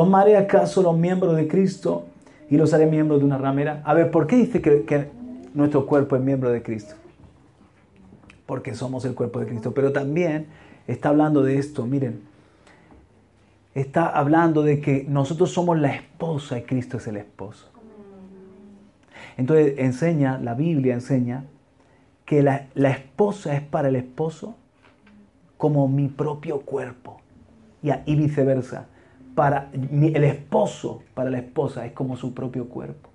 B: ¿Tomaré acaso los miembros de Cristo y los haré miembros de una ramera? A ver, ¿por qué dice que, nuestro cuerpo es miembro de Cristo? Porque somos el cuerpo de Cristo. Pero también está hablando de esto, miren. Está hablando de que nosotros somos la esposa y Cristo es el esposo. Entonces enseña, la Biblia enseña que la, esposa es para el esposo como mi propio cuerpo. Y viceversa para el esposo, para la esposa, es como su propio cuerpo.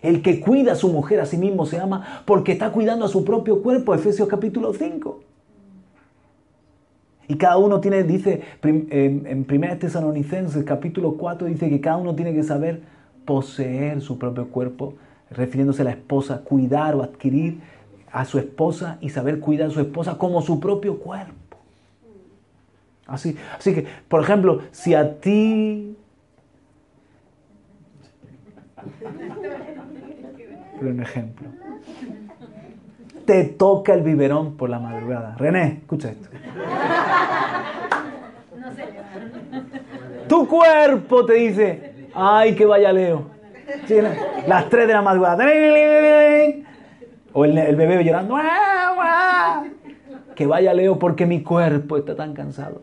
B: El que cuida a su mujer a sí mismo se ama porque está cuidando a su propio cuerpo, Efesios capítulo 5. Y cada uno tiene, dice en 1 Tesalonicenses capítulo 4, dice que cada uno tiene que saber poseer su propio cuerpo, refiriéndose a la esposa, cuidar o adquirir a su esposa y saber cuidar a su esposa como su propio cuerpo. Así, así que, por ejemplo, si a ti... [laughs] Por un ejemplo. Te toca el biberón por la madrugada. René, escucha esto. Tu cuerpo te dice, ay, que vaya Leo. las 3 de la madrugada. O el, el bebé llorando. Que vaya Leo porque mi cuerpo está tan cansado.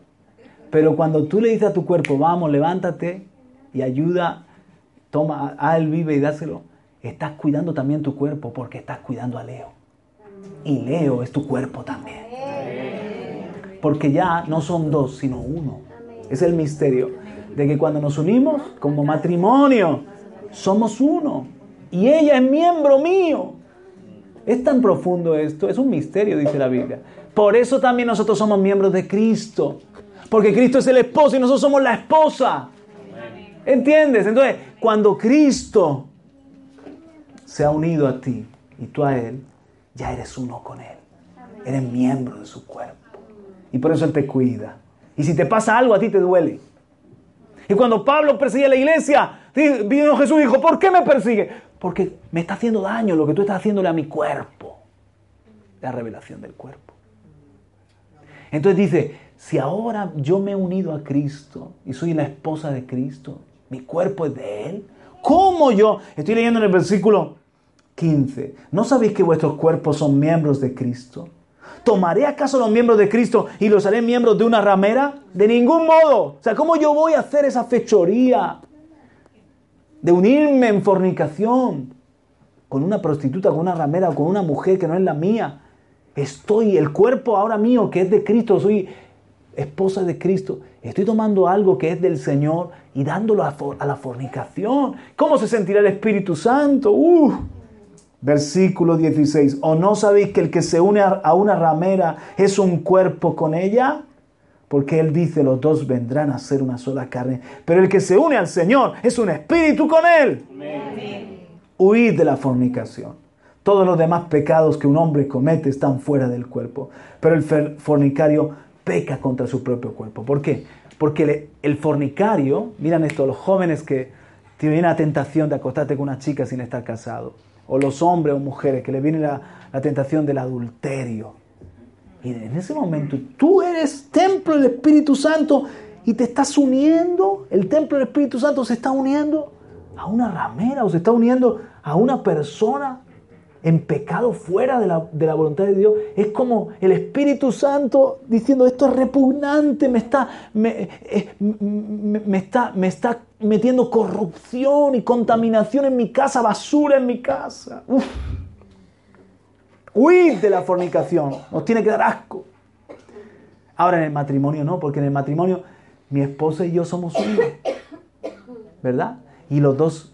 B: Pero cuando tú le dices a tu cuerpo, vamos, levántate y ayuda, toma, a él vive y dáselo, estás cuidando también tu cuerpo porque estás cuidando a Leo. Y Leo es tu cuerpo también. Porque ya no son dos, sino uno. Es el misterio de que cuando nos unimos como matrimonio, somos uno. Y ella es miembro mío. Es tan profundo esto, es un misterio, dice la Biblia. Por eso también nosotros somos miembros de Cristo. Porque Cristo es el esposo y nosotros somos la esposa. ¿Entiendes? Entonces, cuando Cristo se ha unido a ti y tú a Él, ya eres uno con Él. Eres miembro de su cuerpo. Y por eso Él te cuida. Y si te pasa algo, a ti te duele. Y cuando Pablo persigue a la iglesia, vino Jesús y dijo, ¿por qué me persigue? Porque me está haciendo daño lo que tú estás haciéndole a mi cuerpo. La revelación del cuerpo. Entonces dice, si ahora yo me he unido a Cristo y soy la esposa de Cristo, mi cuerpo es de Él, ¿cómo yo? Estoy leyendo en el versículo 15. ¿No sabéis que vuestros cuerpos son miembros de Cristo? ¿Tomaré acaso los miembros de Cristo y los haré miembros de una ramera? De ningún modo. O sea, ¿cómo yo voy a hacer esa fechoría de unirme en fornicación con una prostituta, con una ramera o con una mujer que no es la mía? Estoy, el cuerpo ahora mío que es de Cristo, soy esposa de Cristo. Estoy tomando algo que es del Señor y dándolo a, la fornicación. ¿Cómo se sentirá el Espíritu Santo? Uh. Versículo 16. ¿O no sabéis que el que se une a una ramera es un cuerpo con ella? Porque Él dice, los dos vendrán a ser una sola carne. Pero el que se une al Señor es un espíritu con Él. Huid de la fornicación. Todos los demás pecados que un hombre comete están fuera del cuerpo. Pero el fornicario peca contra su propio cuerpo. ¿Por qué? Porque el fornicario, miran esto, los jóvenes que tienen la tentación de acostarte con una chica sin estar casado o los hombres o mujeres que le viene la, tentación del adulterio. Y en ese momento tú eres templo del Espíritu Santo y te estás uniendo, el templo del Espíritu Santo se está uniendo a una ramera o se está uniendo a una persona en pecado fuera de la, voluntad de Dios. Es como el Espíritu Santo diciendo, esto es repugnante, me está, me, eh, está, me está metiendo corrupción y contaminación en mi casa, basura en mi casa. Uf. Huid de la fornicación, nos tiene que dar asco. Ahora en el matrimonio no, porque en el matrimonio mi esposa y yo somos uno, ¿verdad? Y los dos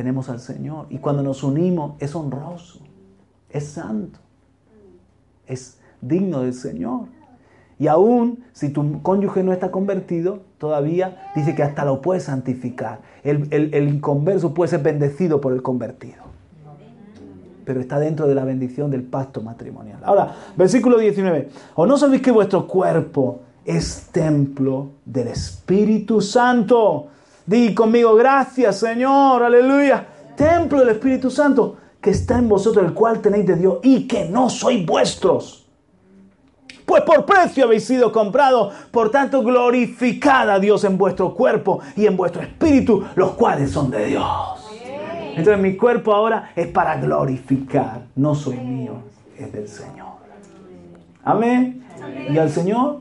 B: tenemos al Señor. Y cuando nos unimos es honroso, es santo, es digno del Señor. Y aún si tu cónyuge no está convertido, todavía dice que hasta lo puede santificar. El, el, inconverso puede ser bendecido por el convertido. Pero está dentro de la bendición del pacto matrimonial. Ahora, versículo 19. ¿O no sabéis que vuestro cuerpo es templo del Espíritu Santo? Di conmigo, gracias Señor, aleluya. Templo del Espíritu Santo que está en vosotros, el cual tenéis de Dios y que no sois vuestros. Pues por precio habéis sido comprados, por tanto glorificad a Dios en vuestro cuerpo y en vuestro espíritu, los cuales son de Dios. Entonces mi cuerpo ahora es para glorificar, no soy mío, es del Señor. Amén. Y al Señor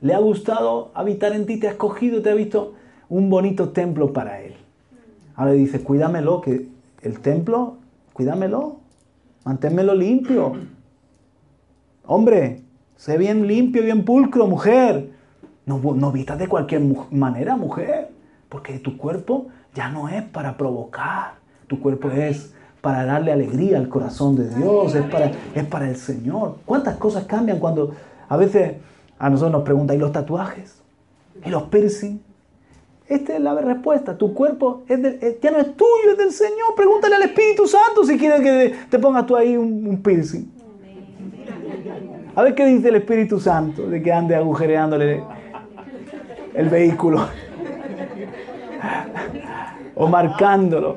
B: le ha gustado habitar en ti, te ha escogido, te ha visto un bonito templo para Él. Ahora dice, cuídamelo, que el templo, cuídamelo, manténmelo limpio. Hombre, sé bien limpio, bien pulcro, mujer. No, no vistas de cualquier manera, mujer, porque tu cuerpo ya no es para provocar, tu cuerpo es para darle alegría al corazón de Dios, es para, es para el Señor. ¿Cuántas cosas cambian cuando a veces a nosotros nos preguntan, ¿y los tatuajes? ¿Y los piercing? Esta es la respuesta. Tu cuerpo es ya no es tuyo, es del Señor. Pregúntale al Espíritu Santo si quiere que te pongas tú ahí un, piercing. A ver qué dice el Espíritu Santo de que ande agujereándole el vehículo. [laughs] o marcándolo.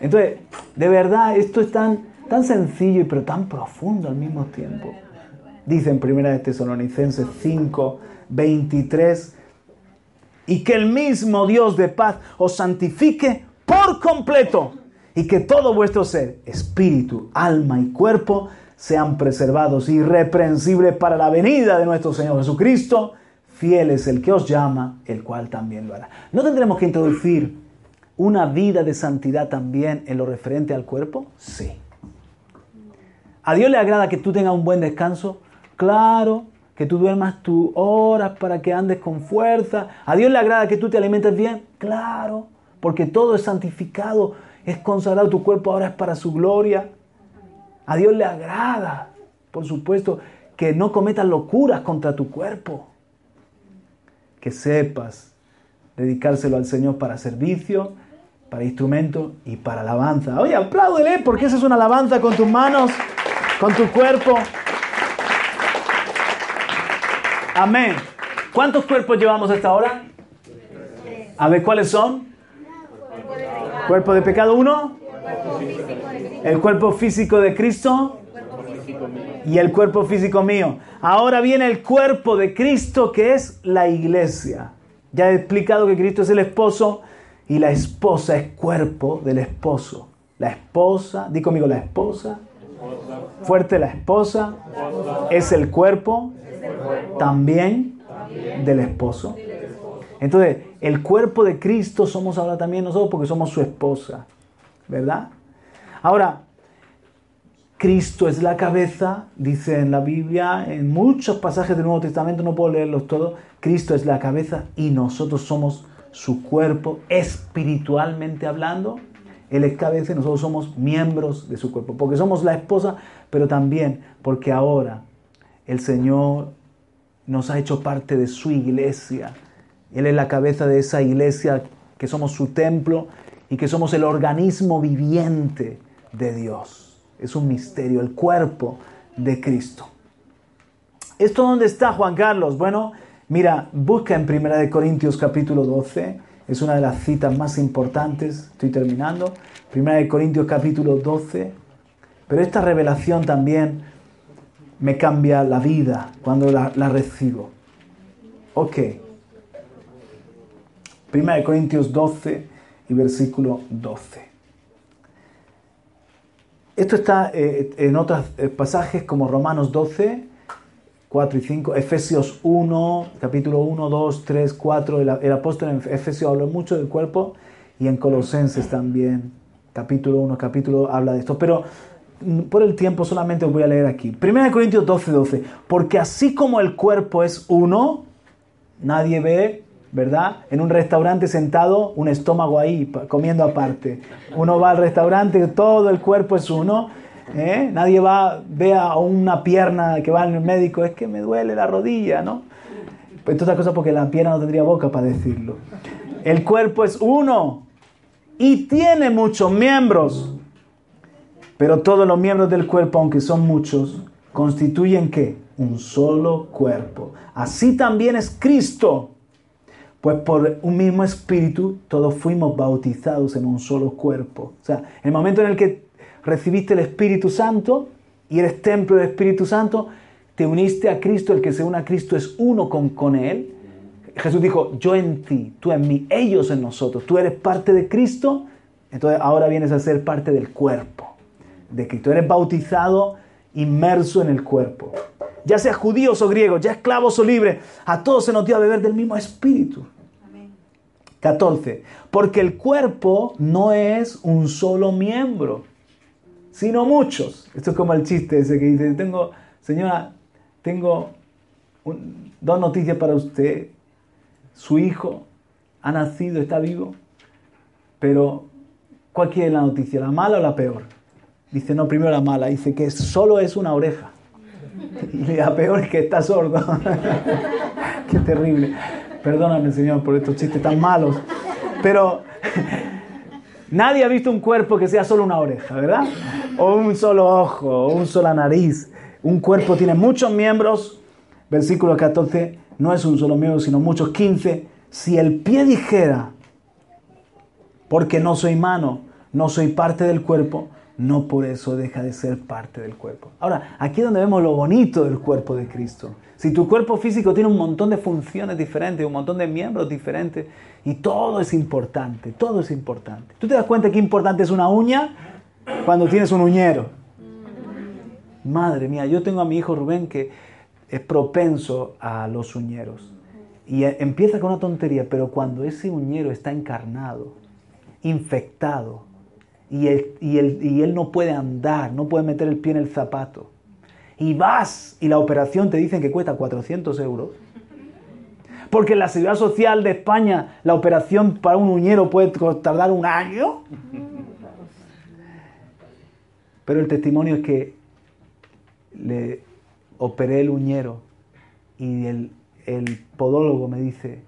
B: Entonces, de verdad, esto es tan, tan sencillo pero tan profundo al mismo tiempo. Dice en 1 Tesalonicenses 5, 23 y que el mismo Dios de paz os santifique por completo y que todo vuestro ser, espíritu, alma y cuerpo sean preservados irreprensibles para la venida de nuestro Señor Jesucristo. Fiel es el que os llama, el cual también lo hará. ¿No tendremos que introducir una vida de santidad también en lo referente al cuerpo? Sí. ¿A Dios le agrada que tú tengas un buen descanso? Claro que tú duermas tus horas para que andes con fuerza. ¿A Dios le agrada que tú te alimentes bien? Claro, porque todo es santificado, es consagrado, tu cuerpo ahora es para su gloria. A Dios le agrada, por supuesto, que no cometas locuras contra tu cuerpo. Que sepas dedicárselo al Señor para servicio, para instrumento y para alabanza. Oye, apláudele porque esa es una alabanza con tus manos, con tu cuerpo. Amén. ¿Cuántos cuerpos llevamos hasta ahora? A ver, ¿cuáles son? Cuerpo de pecado uno. El cuerpo físico de Cristo. Y el cuerpo físico mío. Ahora viene el cuerpo de Cristo que es la iglesia. Ya he explicado que Cristo es el esposo y la esposa es cuerpo del esposo. La esposa, di conmigo la esposa. Fuerte la esposa. Es el cuerpo también del esposo. Entonces, el cuerpo de Cristo somos ahora también nosotros porque somos su esposa, ¿verdad? Ahora, Cristo es la cabeza, dice en la Biblia, en muchos pasajes del Nuevo Testamento, no puedo leerlos todos, Cristo es la cabeza y nosotros somos su cuerpo espiritualmente hablando. Él es cabeza y nosotros somos miembros de su cuerpo, porque somos la esposa, pero también porque ahora el Señor nos ha hecho parte de su iglesia. Él es la cabeza de esa iglesia, que somos su templo y que somos el organismo viviente de Dios. Es un misterio, el cuerpo de Cristo. ¿Esto dónde está Juan Carlos? Bueno, mira, busca en 1 Corintios capítulo 12, es una de las citas más importantes, estoy terminando. 1 Corintios capítulo 12, pero esta revelación también me cambia la vida cuando la, recibo. Ok. Primera de Corintios 12 y versículo 12. Esto está eh, en otros eh, pasajes como Romanos 12, 4 y 5, Efesios 1, capítulo 1, 2, 3, 4. El, el apóstol en Efesios habla mucho del cuerpo y en Colosenses también, capítulo 1, capítulo habla de esto. Pero por el tiempo solamente os voy a leer aquí. 1 Corintios 12, 12. Porque así como el cuerpo es uno, nadie ve, ¿verdad? En un restaurante sentado, un estómago ahí, comiendo aparte. Uno va al restaurante, todo el cuerpo es uno. ¿eh? Nadie va, ve a una pierna que va al médico, es que me duele la rodilla, ¿no? Pues todas cosas porque la pierna no tendría boca para decirlo. El cuerpo es uno y tiene muchos miembros pero todos los miembros del cuerpo, aunque son muchos, constituyen qué? Un solo cuerpo. Así también es Cristo. Pues por un mismo espíritu todos fuimos bautizados en un solo cuerpo. O sea, el momento en el que recibiste el Espíritu Santo y eres templo del Espíritu Santo, te uniste a Cristo, el que se une a Cristo es uno con, con Él. Jesús dijo, yo en ti, tú en mí, ellos en nosotros. Tú eres parte de Cristo, entonces ahora vienes a ser parte del cuerpo de que tú eres bautizado, inmerso en el cuerpo. Ya sea judíos o griegos, ya esclavos o libres, a todos se nos dio a beber del mismo espíritu. 14. Porque el cuerpo no es un solo miembro, sino muchos. Esto es como el chiste ese que dice, tengo, señora, tengo dos noticias para usted. Su hijo ha nacido, está vivo, pero ¿cuál quiere la noticia? ¿La mala o la peor? Dice, no, primero la mala, dice que solo es una oreja. [laughs] Y la peor es que está sordo. [laughs] Qué terrible. Perdóname, Señor, por estos chistes tan malos. Pero [laughs] nadie ha visto un cuerpo que sea solo una oreja, ¿verdad? O un solo ojo, o un sola nariz. Un cuerpo tiene muchos miembros. Versículo 14, no es un solo miembro, sino muchos. 15, si el pie dijera, porque no soy mano, no soy parte del cuerpo, no por eso deja de ser parte del cuerpo. Ahora, aquí es donde vemos lo bonito del cuerpo de Cristo. Si tu cuerpo físico tiene un montón de funciones diferentes, un montón de miembros diferentes, y todo es importante, todo es importante. ¿Tú te das cuenta qué importante es una uña cuando tienes un uñero? Madre mía, yo tengo a mi hijo Rubén que es propenso a los uñeros. Y empieza con una tontería, pero cuando ese uñero está encarnado, infectado, y él, y, él, y él no puede andar, no puede meter el pie en el zapato. y vas y la operación te dicen que cuesta 400 euros, porque en la seguridad social de España la operación para un uñero puede tardar un año. Pero el testimonio es que le operé el uñero y el, podólogo me dice,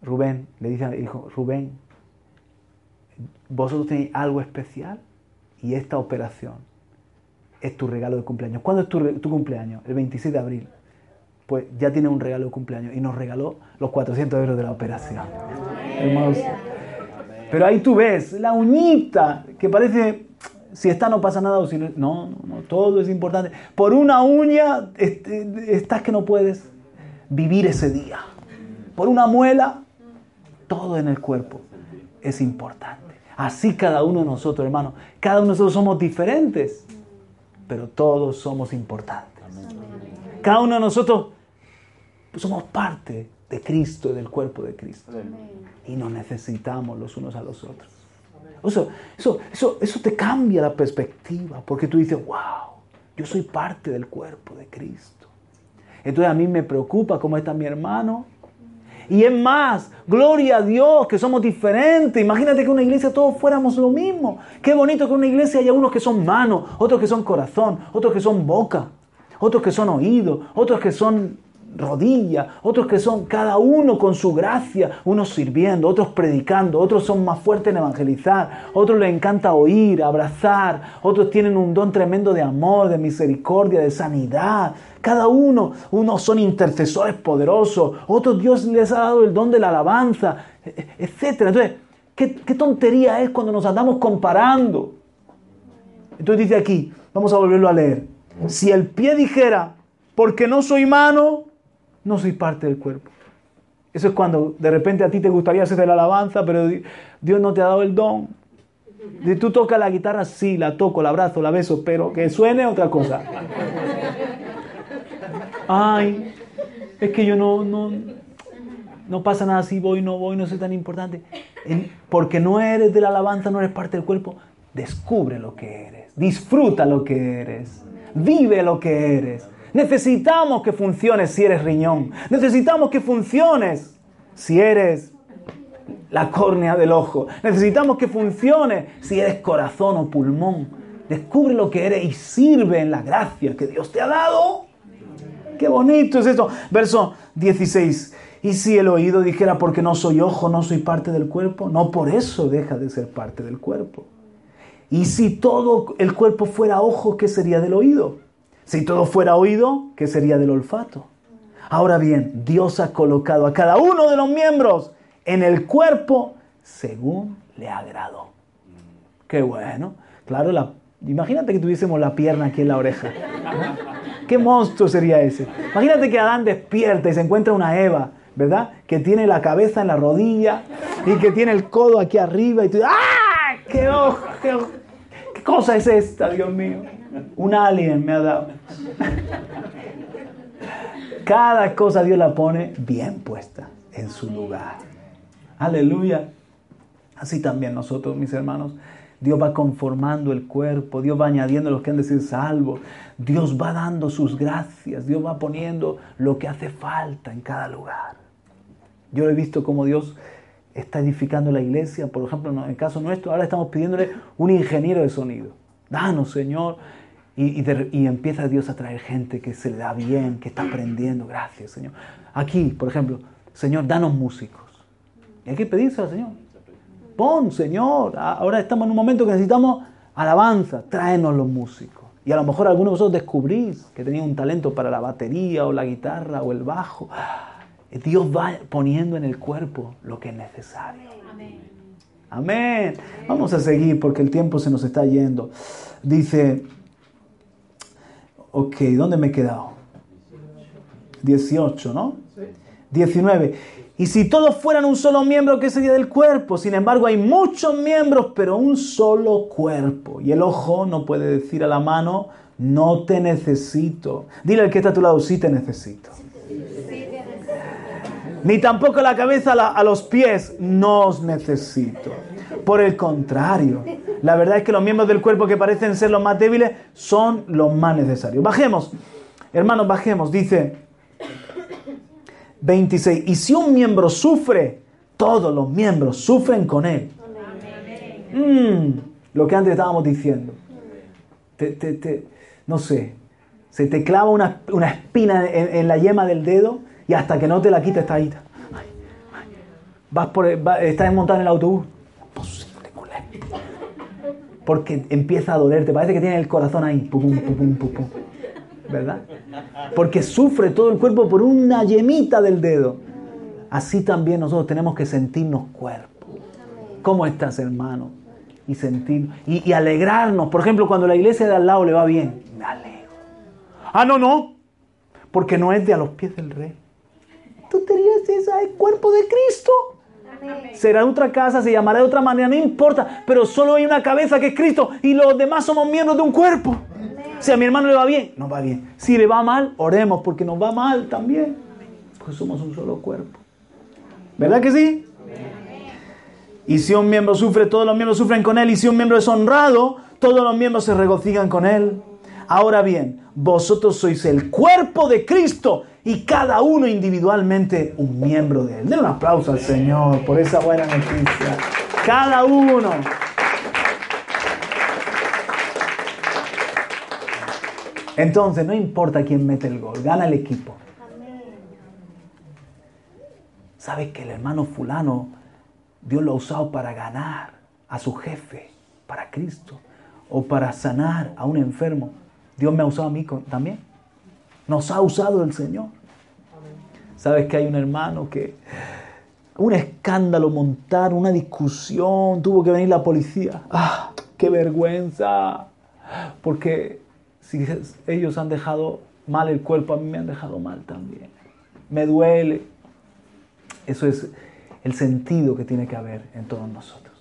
B: Rubén, le dice al hijo, Rubén, vosotros tenéis algo especial y esta operación es tu regalo de cumpleaños. ¿Cuándo es tu, cumpleaños? El 26 de abril pues ya tiene un regalo de cumpleaños y nos regaló los 400 euros de la operación. Pero ahí tú ves la uñita que parece, si está no pasa nada o si no, no, no, todo es importante. Por una uña este, estás que no puedes vivir ese día. Por una muela, todo en el cuerpo es importante. Así cada uno de nosotros, hermano. Cada uno de nosotros somos diferentes, pero todos somos importantes. Cada uno de nosotros somos parte de Cristo y del cuerpo de Cristo. Y nos necesitamos los unos a los otros. Eso, eso, eso, eso te cambia la perspectiva, porque tú dices, wow, yo soy parte del cuerpo de Cristo. Entonces a mí me preocupa cómo está mi hermano. Y es más, gloria a Dios que somos diferentes. Imagínate que una iglesia todos fuéramos lo mismo. Qué bonito que en una iglesia haya unos que son manos, otros que son corazón, otros que son boca otros que son oídos, otros que son rodillas, otros que son cada uno con su gracia, unos sirviendo, otros predicando, otros son más fuertes en evangelizar, otros les encanta oír, abrazar, otros tienen un don tremendo de amor, de misericordia, de sanidad. Cada uno, unos son intercesores poderosos, otros Dios les ha dado el don de la alabanza, etc. Entonces, ¿qué, qué tontería es cuando nos andamos comparando? Entonces dice aquí, vamos a volverlo a leer. Si el pie dijera, porque no soy mano, no soy parte del cuerpo. Eso es cuando de repente a ti te gustaría hacer la alabanza, pero Dios no te ha dado el don. Tú tocas la guitarra, sí, la toco, la abrazo, la beso, pero que suene otra cosa. Ay, es que yo no, no, no pasa nada si voy, no voy, no soy tan importante. Porque no eres de la alabanza, no eres parte del cuerpo. Descubre lo que eres, disfruta lo que eres. Vive lo que eres. Necesitamos que funciones si eres riñón. Necesitamos que funciones si eres la córnea del ojo. Necesitamos que funcione si eres corazón o pulmón. Descubre lo que eres y sirve en la gracia que Dios te ha dado. Qué bonito es esto. Verso 16. Y si el oído dijera porque no soy ojo, no soy parte del cuerpo, no por eso deja de ser parte del cuerpo. Y si todo el cuerpo fuera ojo, ¿qué sería del oído? Si todo fuera oído, ¿qué sería del olfato? Ahora bien, Dios ha colocado a cada uno de los miembros en el cuerpo según le agradó. Qué bueno. Claro, la, imagínate que tuviésemos la pierna aquí en la oreja. ¿Qué monstruo sería ese? Imagínate que Adán despierta y se encuentra una Eva, ¿verdad? Que tiene la cabeza en la rodilla y que tiene el codo aquí arriba y tú, ¡ah! ¡Qué ojo! ¡Qué ojo! cosa es esta, Dios mío? Un alien me ha dado. Cada cosa Dios la pone bien puesta en su lugar. Aleluya. Así también nosotros, mis hermanos, Dios va conformando el cuerpo, Dios va añadiendo los que han de ser salvos, Dios va dando sus gracias, Dios va poniendo lo que hace falta en cada lugar. Yo he visto como Dios está edificando la iglesia, por ejemplo, en el caso nuestro, ahora estamos pidiéndole un ingeniero de sonido. Danos, Señor. Y, empieza Dios a traer gente que se le da bien, que está aprendiendo. Gracias, Señor. Aquí, por ejemplo, Señor, danos músicos. Y hay que pedirse al Señor. Pon, Señor. Ahora estamos en un momento que necesitamos alabanza. Tráenos los músicos. Y a lo mejor algunos de vosotros descubrís que tenéis un talento para la batería o la guitarra o el bajo. Dios va poniendo en el cuerpo lo que es necesario. Amén. Vamos a seguir porque el tiempo se nos está yendo. Dice, ok, ¿dónde me he quedado? 18, ¿no? 19. Y si todos fueran un solo miembro, ¿qué sería del cuerpo? Sin embargo, hay muchos miembros, pero un solo cuerpo. Y el ojo no puede decir a la mano, no te necesito. Dile al que está a tu lado, sí te necesito ni tampoco la cabeza a los pies, no os necesito. Por el contrario, La verdad es que los miembros del cuerpo que parecen ser los más débiles son los más necesarios. Bajemos, hermanos, bajemos. Dice 26. Y si un miembro sufre, todos los miembros sufren con él. Mm, lo que antes estábamos diciendo. no sé, se te clava una, espina en, la yema del dedo y hasta que no te la quites está ahí. Vas por, estás montado en el autobús. Porque empieza a doler, te parece que tiene el corazón ahí. ¿Verdad? Porque sufre todo el cuerpo por una yemita del dedo. Así también nosotros tenemos que sentirnos cuerpo. ¿Cómo estás, hermano? Y sentir y, alegrarnos. Por ejemplo, cuando la iglesia de al lado le va bien, me alegro. Ah, no, no, porque no es de a los pies del rey. Tú dirías, esa es cuerpo de Cristo. Será de otra casa, se llamará de otra manera, no importa, pero solo hay una cabeza que es Cristo y los demás somos miembros de un cuerpo. Si a mi hermano le va bien, no va bien. Si le va mal, oremos porque nos va mal también. Porque somos un solo cuerpo. ¿Verdad que sí? Y si un miembro sufre, todos los miembros sufren con él. Y si un miembro es honrado, todos los miembros se regocijan con él. Ahora bien, vosotros sois el cuerpo de Cristo y cada uno individualmente un miembro de Él. Den un aplauso al Señor por esa buena noticia. Cada uno. Entonces, no importa quién mete el gol, gana el equipo. ¿Sabes que el hermano fulano, Dios lo ha usado para ganar a su jefe, para Cristo, o para sanar a un enfermo? Dios me ha usado a mí también. Nos ha usado el Señor. Sabes que hay un hermano que un escándalo montar, una discusión, tuvo que venir la policía. ¡Ah! ¡Qué vergüenza! Porque si ellos han dejado mal el cuerpo, a mí me han dejado mal también. Me duele. Eso es el sentido que tiene que haber en todos nosotros.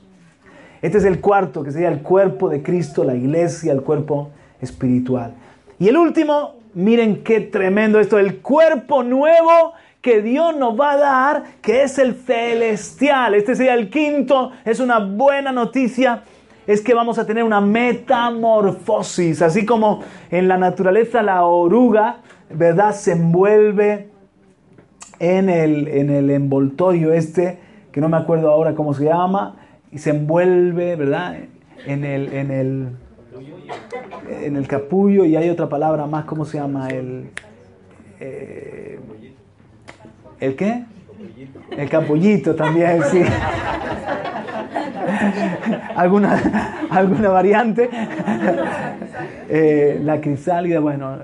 B: Este es el cuarto, que sería el cuerpo de Cristo, la iglesia, el cuerpo espiritual. Y el último, miren qué tremendo esto, el cuerpo nuevo que Dios nos va a dar, que es el celestial. Este sería el quinto, es una buena noticia, es que vamos a tener una metamorfosis, así como en la naturaleza la oruga, ¿verdad? Se envuelve en el, en el envoltorio este, que no me acuerdo ahora cómo se llama, y se envuelve, ¿verdad? En el, en el en el capullo y hay otra palabra más, ¿cómo se llama? El, eh, ¿El qué? El capullito también, sí. [laughs] ¿Alguna, alguna variante? [laughs] Eh, la crisálida, bueno,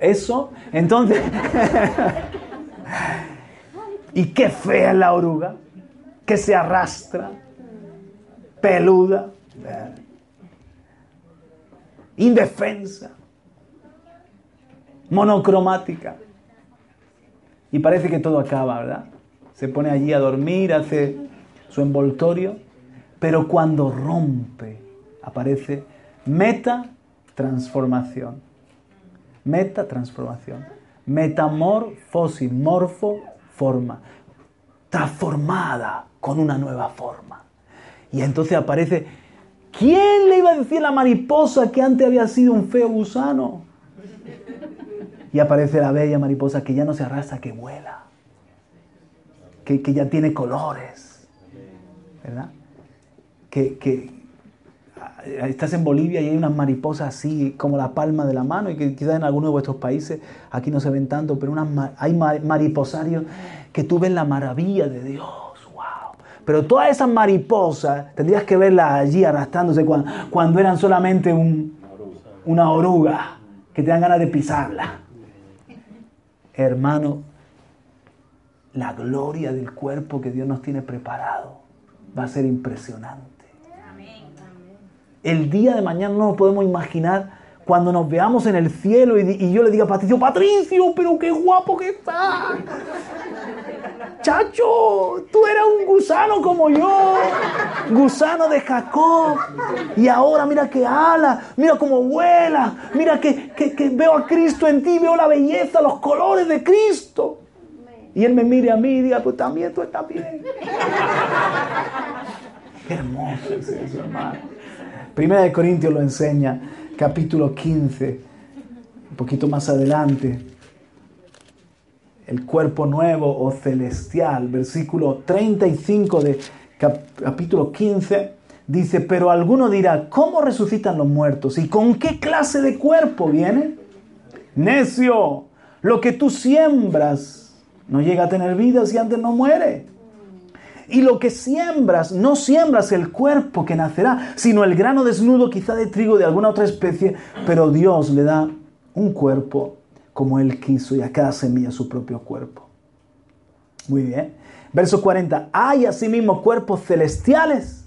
B: eso. Entonces, [laughs] y qué fea la oruga, que se arrastra, peluda indefensa, monocromática. Y parece que todo acaba, ¿verdad? Se pone allí a dormir, hace su envoltorio, pero cuando rompe aparece meta transformación. Meta transformación. Metamorfosis, morfo, forma. Transformada con una nueva forma. Y entonces aparece ¿Quién le iba a decir a la mariposa que antes había sido un feo gusano? Y aparece la bella mariposa que ya no se arrastra, que vuela, que, ya tiene colores, ¿verdad? Que, que, ah, estás en Bolivia y hay unas mariposas así como la palma de la mano y que quizás en algunos de vuestros países aquí no se ven tanto, pero hay mariposarios que tú ves la maravilla de Dios pero todas esas mariposas tendrías que verlas allí arrastrándose cuando, eran solamente una oruga que te dan ganas de pisarla. Hermano, la gloria del cuerpo que Dios nos tiene preparado va a ser impresionante. El día de mañana no nos podemos imaginar cuando nos veamos en el cielo y, yo le diga a Patricio, Patricio, pero qué guapo que está. Chacho, tú eras un gusano como yo, gusano de Jacob. Y ahora mira que ala, mira cómo vuela, mira que, que, veo a Cristo en ti, veo la belleza, los colores de Cristo. Y él me mire a mí y diga, pues también tú estás bien. [laughs] Qué hermoso es eso, hermano. Primera de Corintios lo enseña, capítulo 15, un poquito más adelante. El cuerpo nuevo o celestial, versículo 35 de capítulo 15, dice, pero alguno dirá, ¿cómo resucitan los muertos? ¿Y con qué clase de cuerpo viene? Necio, lo que tú siembras no llega a tener vida si antes no muere. Y lo que siembras, no siembras el cuerpo que nacerá, sino el grano desnudo quizá de trigo de alguna otra especie, pero Dios le da un cuerpo como Él quiso y a cada semilla su propio cuerpo. Muy bien. Verso 40. Hay asimismo cuerpos celestiales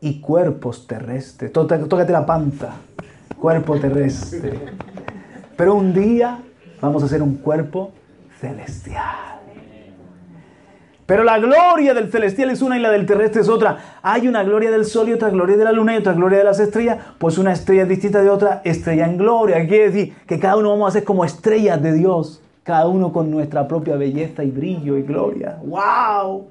B: y cuerpos terrestres. Tócate la panta. Cuerpo terrestre. Pero un día vamos a ser un cuerpo celestial. Pero la gloria del celestial es una y la del terrestre es otra. Hay una gloria del sol y otra gloria de la luna y otra gloria de las estrellas. Pues una estrella es distinta de otra estrella en gloria. Quiere decir que cada uno vamos a ser como estrellas de Dios cada uno con nuestra propia belleza y brillo y gloria. ¡Wow!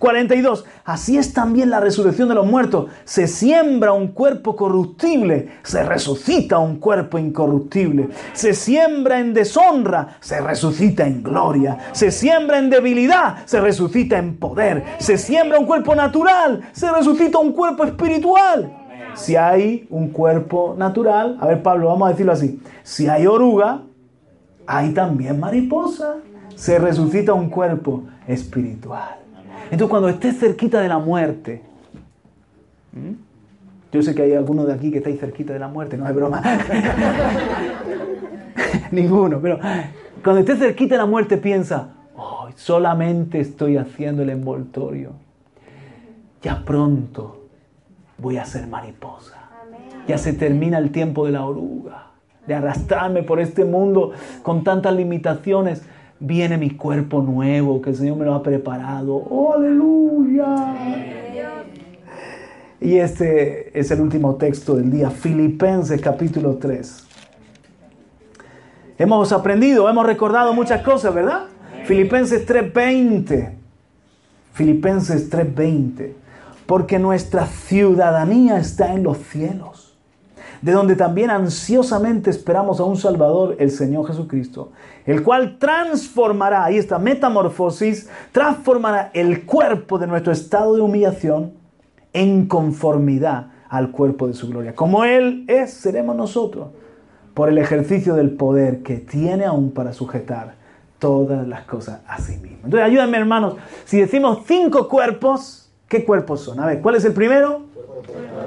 B: 42. Así es también la resurrección de los muertos. Se siembra un cuerpo corruptible, se resucita un cuerpo incorruptible. Se siembra en deshonra, se resucita en gloria. Se siembra en debilidad, se resucita en poder. Se siembra un cuerpo natural, se resucita un cuerpo espiritual. Si hay un cuerpo natural, a ver Pablo, vamos a decirlo así, si hay oruga, hay también mariposa. Se resucita un cuerpo espiritual. Entonces cuando estés cerquita de la muerte, yo sé que hay algunos de aquí que estáis cerquita de la muerte, no es broma. [laughs] Ninguno, pero cuando estés cerquita de la muerte piensa, solamente estoy haciendo el envoltorio. Ya pronto voy a ser mariposa. Ya se termina el tiempo de la oruga de arrastrarme por este mundo con tantas limitaciones, viene mi cuerpo nuevo que el Señor me lo ha preparado. ¡Oh, aleluya! Y este es el último texto del día, Filipenses capítulo 3. Hemos aprendido, hemos recordado muchas cosas, ¿verdad? Filipenses 3:20. Filipenses 3:20. Porque nuestra ciudadanía está en los cielos de donde también ansiosamente esperamos a un Salvador, el Señor Jesucristo, el cual transformará, ahí está, metamorfosis, transformará el cuerpo de nuestro estado de humillación en conformidad al cuerpo de su gloria. Como Él es, seremos nosotros, por el ejercicio del poder que tiene aún para sujetar todas las cosas a sí mismo. Entonces, ayúdenme hermanos, si decimos cinco cuerpos, ¿qué cuerpos son? A ver, ¿cuál es el primero?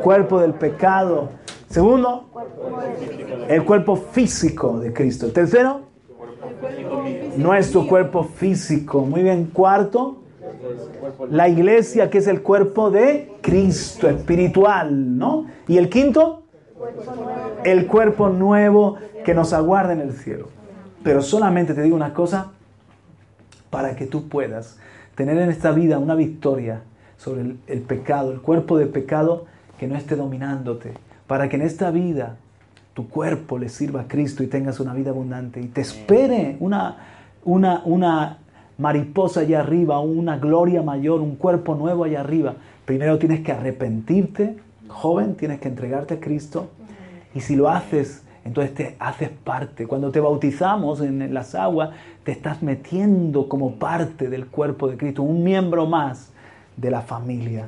B: Cuerpo del pecado Segundo, el cuerpo físico de Cristo. Tercero, nuestro cuerpo físico. Muy bien. Cuarto, la iglesia que es el cuerpo de Cristo, espiritual, ¿no? Y el quinto, el cuerpo nuevo que nos aguarda en el cielo. Pero solamente te digo una cosa, para que tú puedas tener en esta vida una victoria sobre el, el pecado, el cuerpo de pecado que no esté dominándote, para que en esta vida tu cuerpo le sirva a Cristo y tengas una vida abundante y te espere una, una, una mariposa allá arriba, una gloria mayor, un cuerpo nuevo allá arriba. Primero tienes que arrepentirte, joven, tienes que entregarte a Cristo y si lo haces, entonces te haces parte. Cuando te bautizamos en las aguas, te estás metiendo como parte del cuerpo de Cristo, un miembro más de la familia,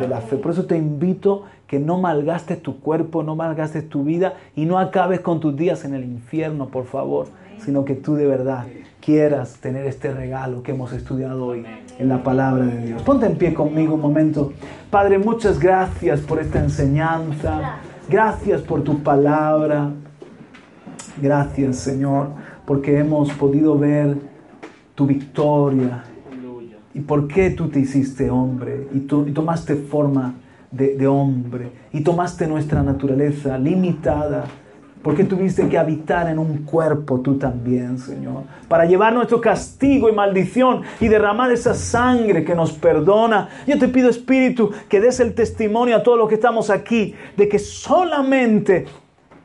B: de la fe. Por eso te invito que no malgastes tu cuerpo, no malgastes tu vida y no acabes con tus días en el infierno, por favor, sino que tú de verdad quieras tener este regalo que hemos estudiado hoy en la palabra de Dios. Ponte en pie conmigo un momento. Padre, muchas gracias por esta enseñanza. Gracias por tu palabra. Gracias, Señor, porque hemos podido ver tu victoria y por qué tú te hiciste hombre y, tú, tomaste forma de, hombre y tomaste nuestra naturaleza limitada. ¿Por qué tuviste que habitar en un cuerpo tú también, Señor? Para llevar nuestro castigo y maldición y derramar esa sangre que nos perdona. Yo te pido, Espíritu, que des el testimonio a todos los que estamos aquí de que solamente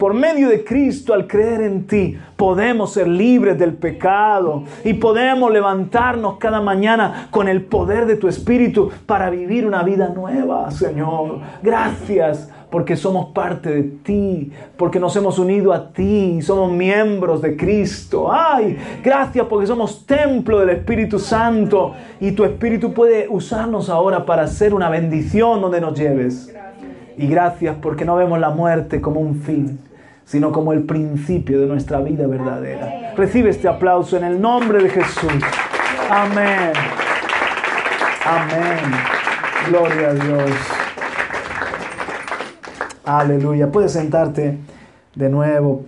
B: por medio de Cristo, al creer en ti, podemos ser libres del pecado y podemos levantarnos cada mañana con el poder de tu Espíritu para vivir una vida nueva, Señor. Gracias porque somos parte de ti, porque nos hemos unido a ti, somos miembros de Cristo. Ay, gracias porque somos templo del Espíritu Santo y tu Espíritu puede usarnos ahora para hacer una bendición donde nos lleves. Y gracias porque no vemos la muerte como un fin, sino como el principio de nuestra vida verdadera. Recibe este aplauso en el nombre de Jesús. Amén. Amén. Gloria a Dios. Aleluya. Puedes sentarte de nuevo.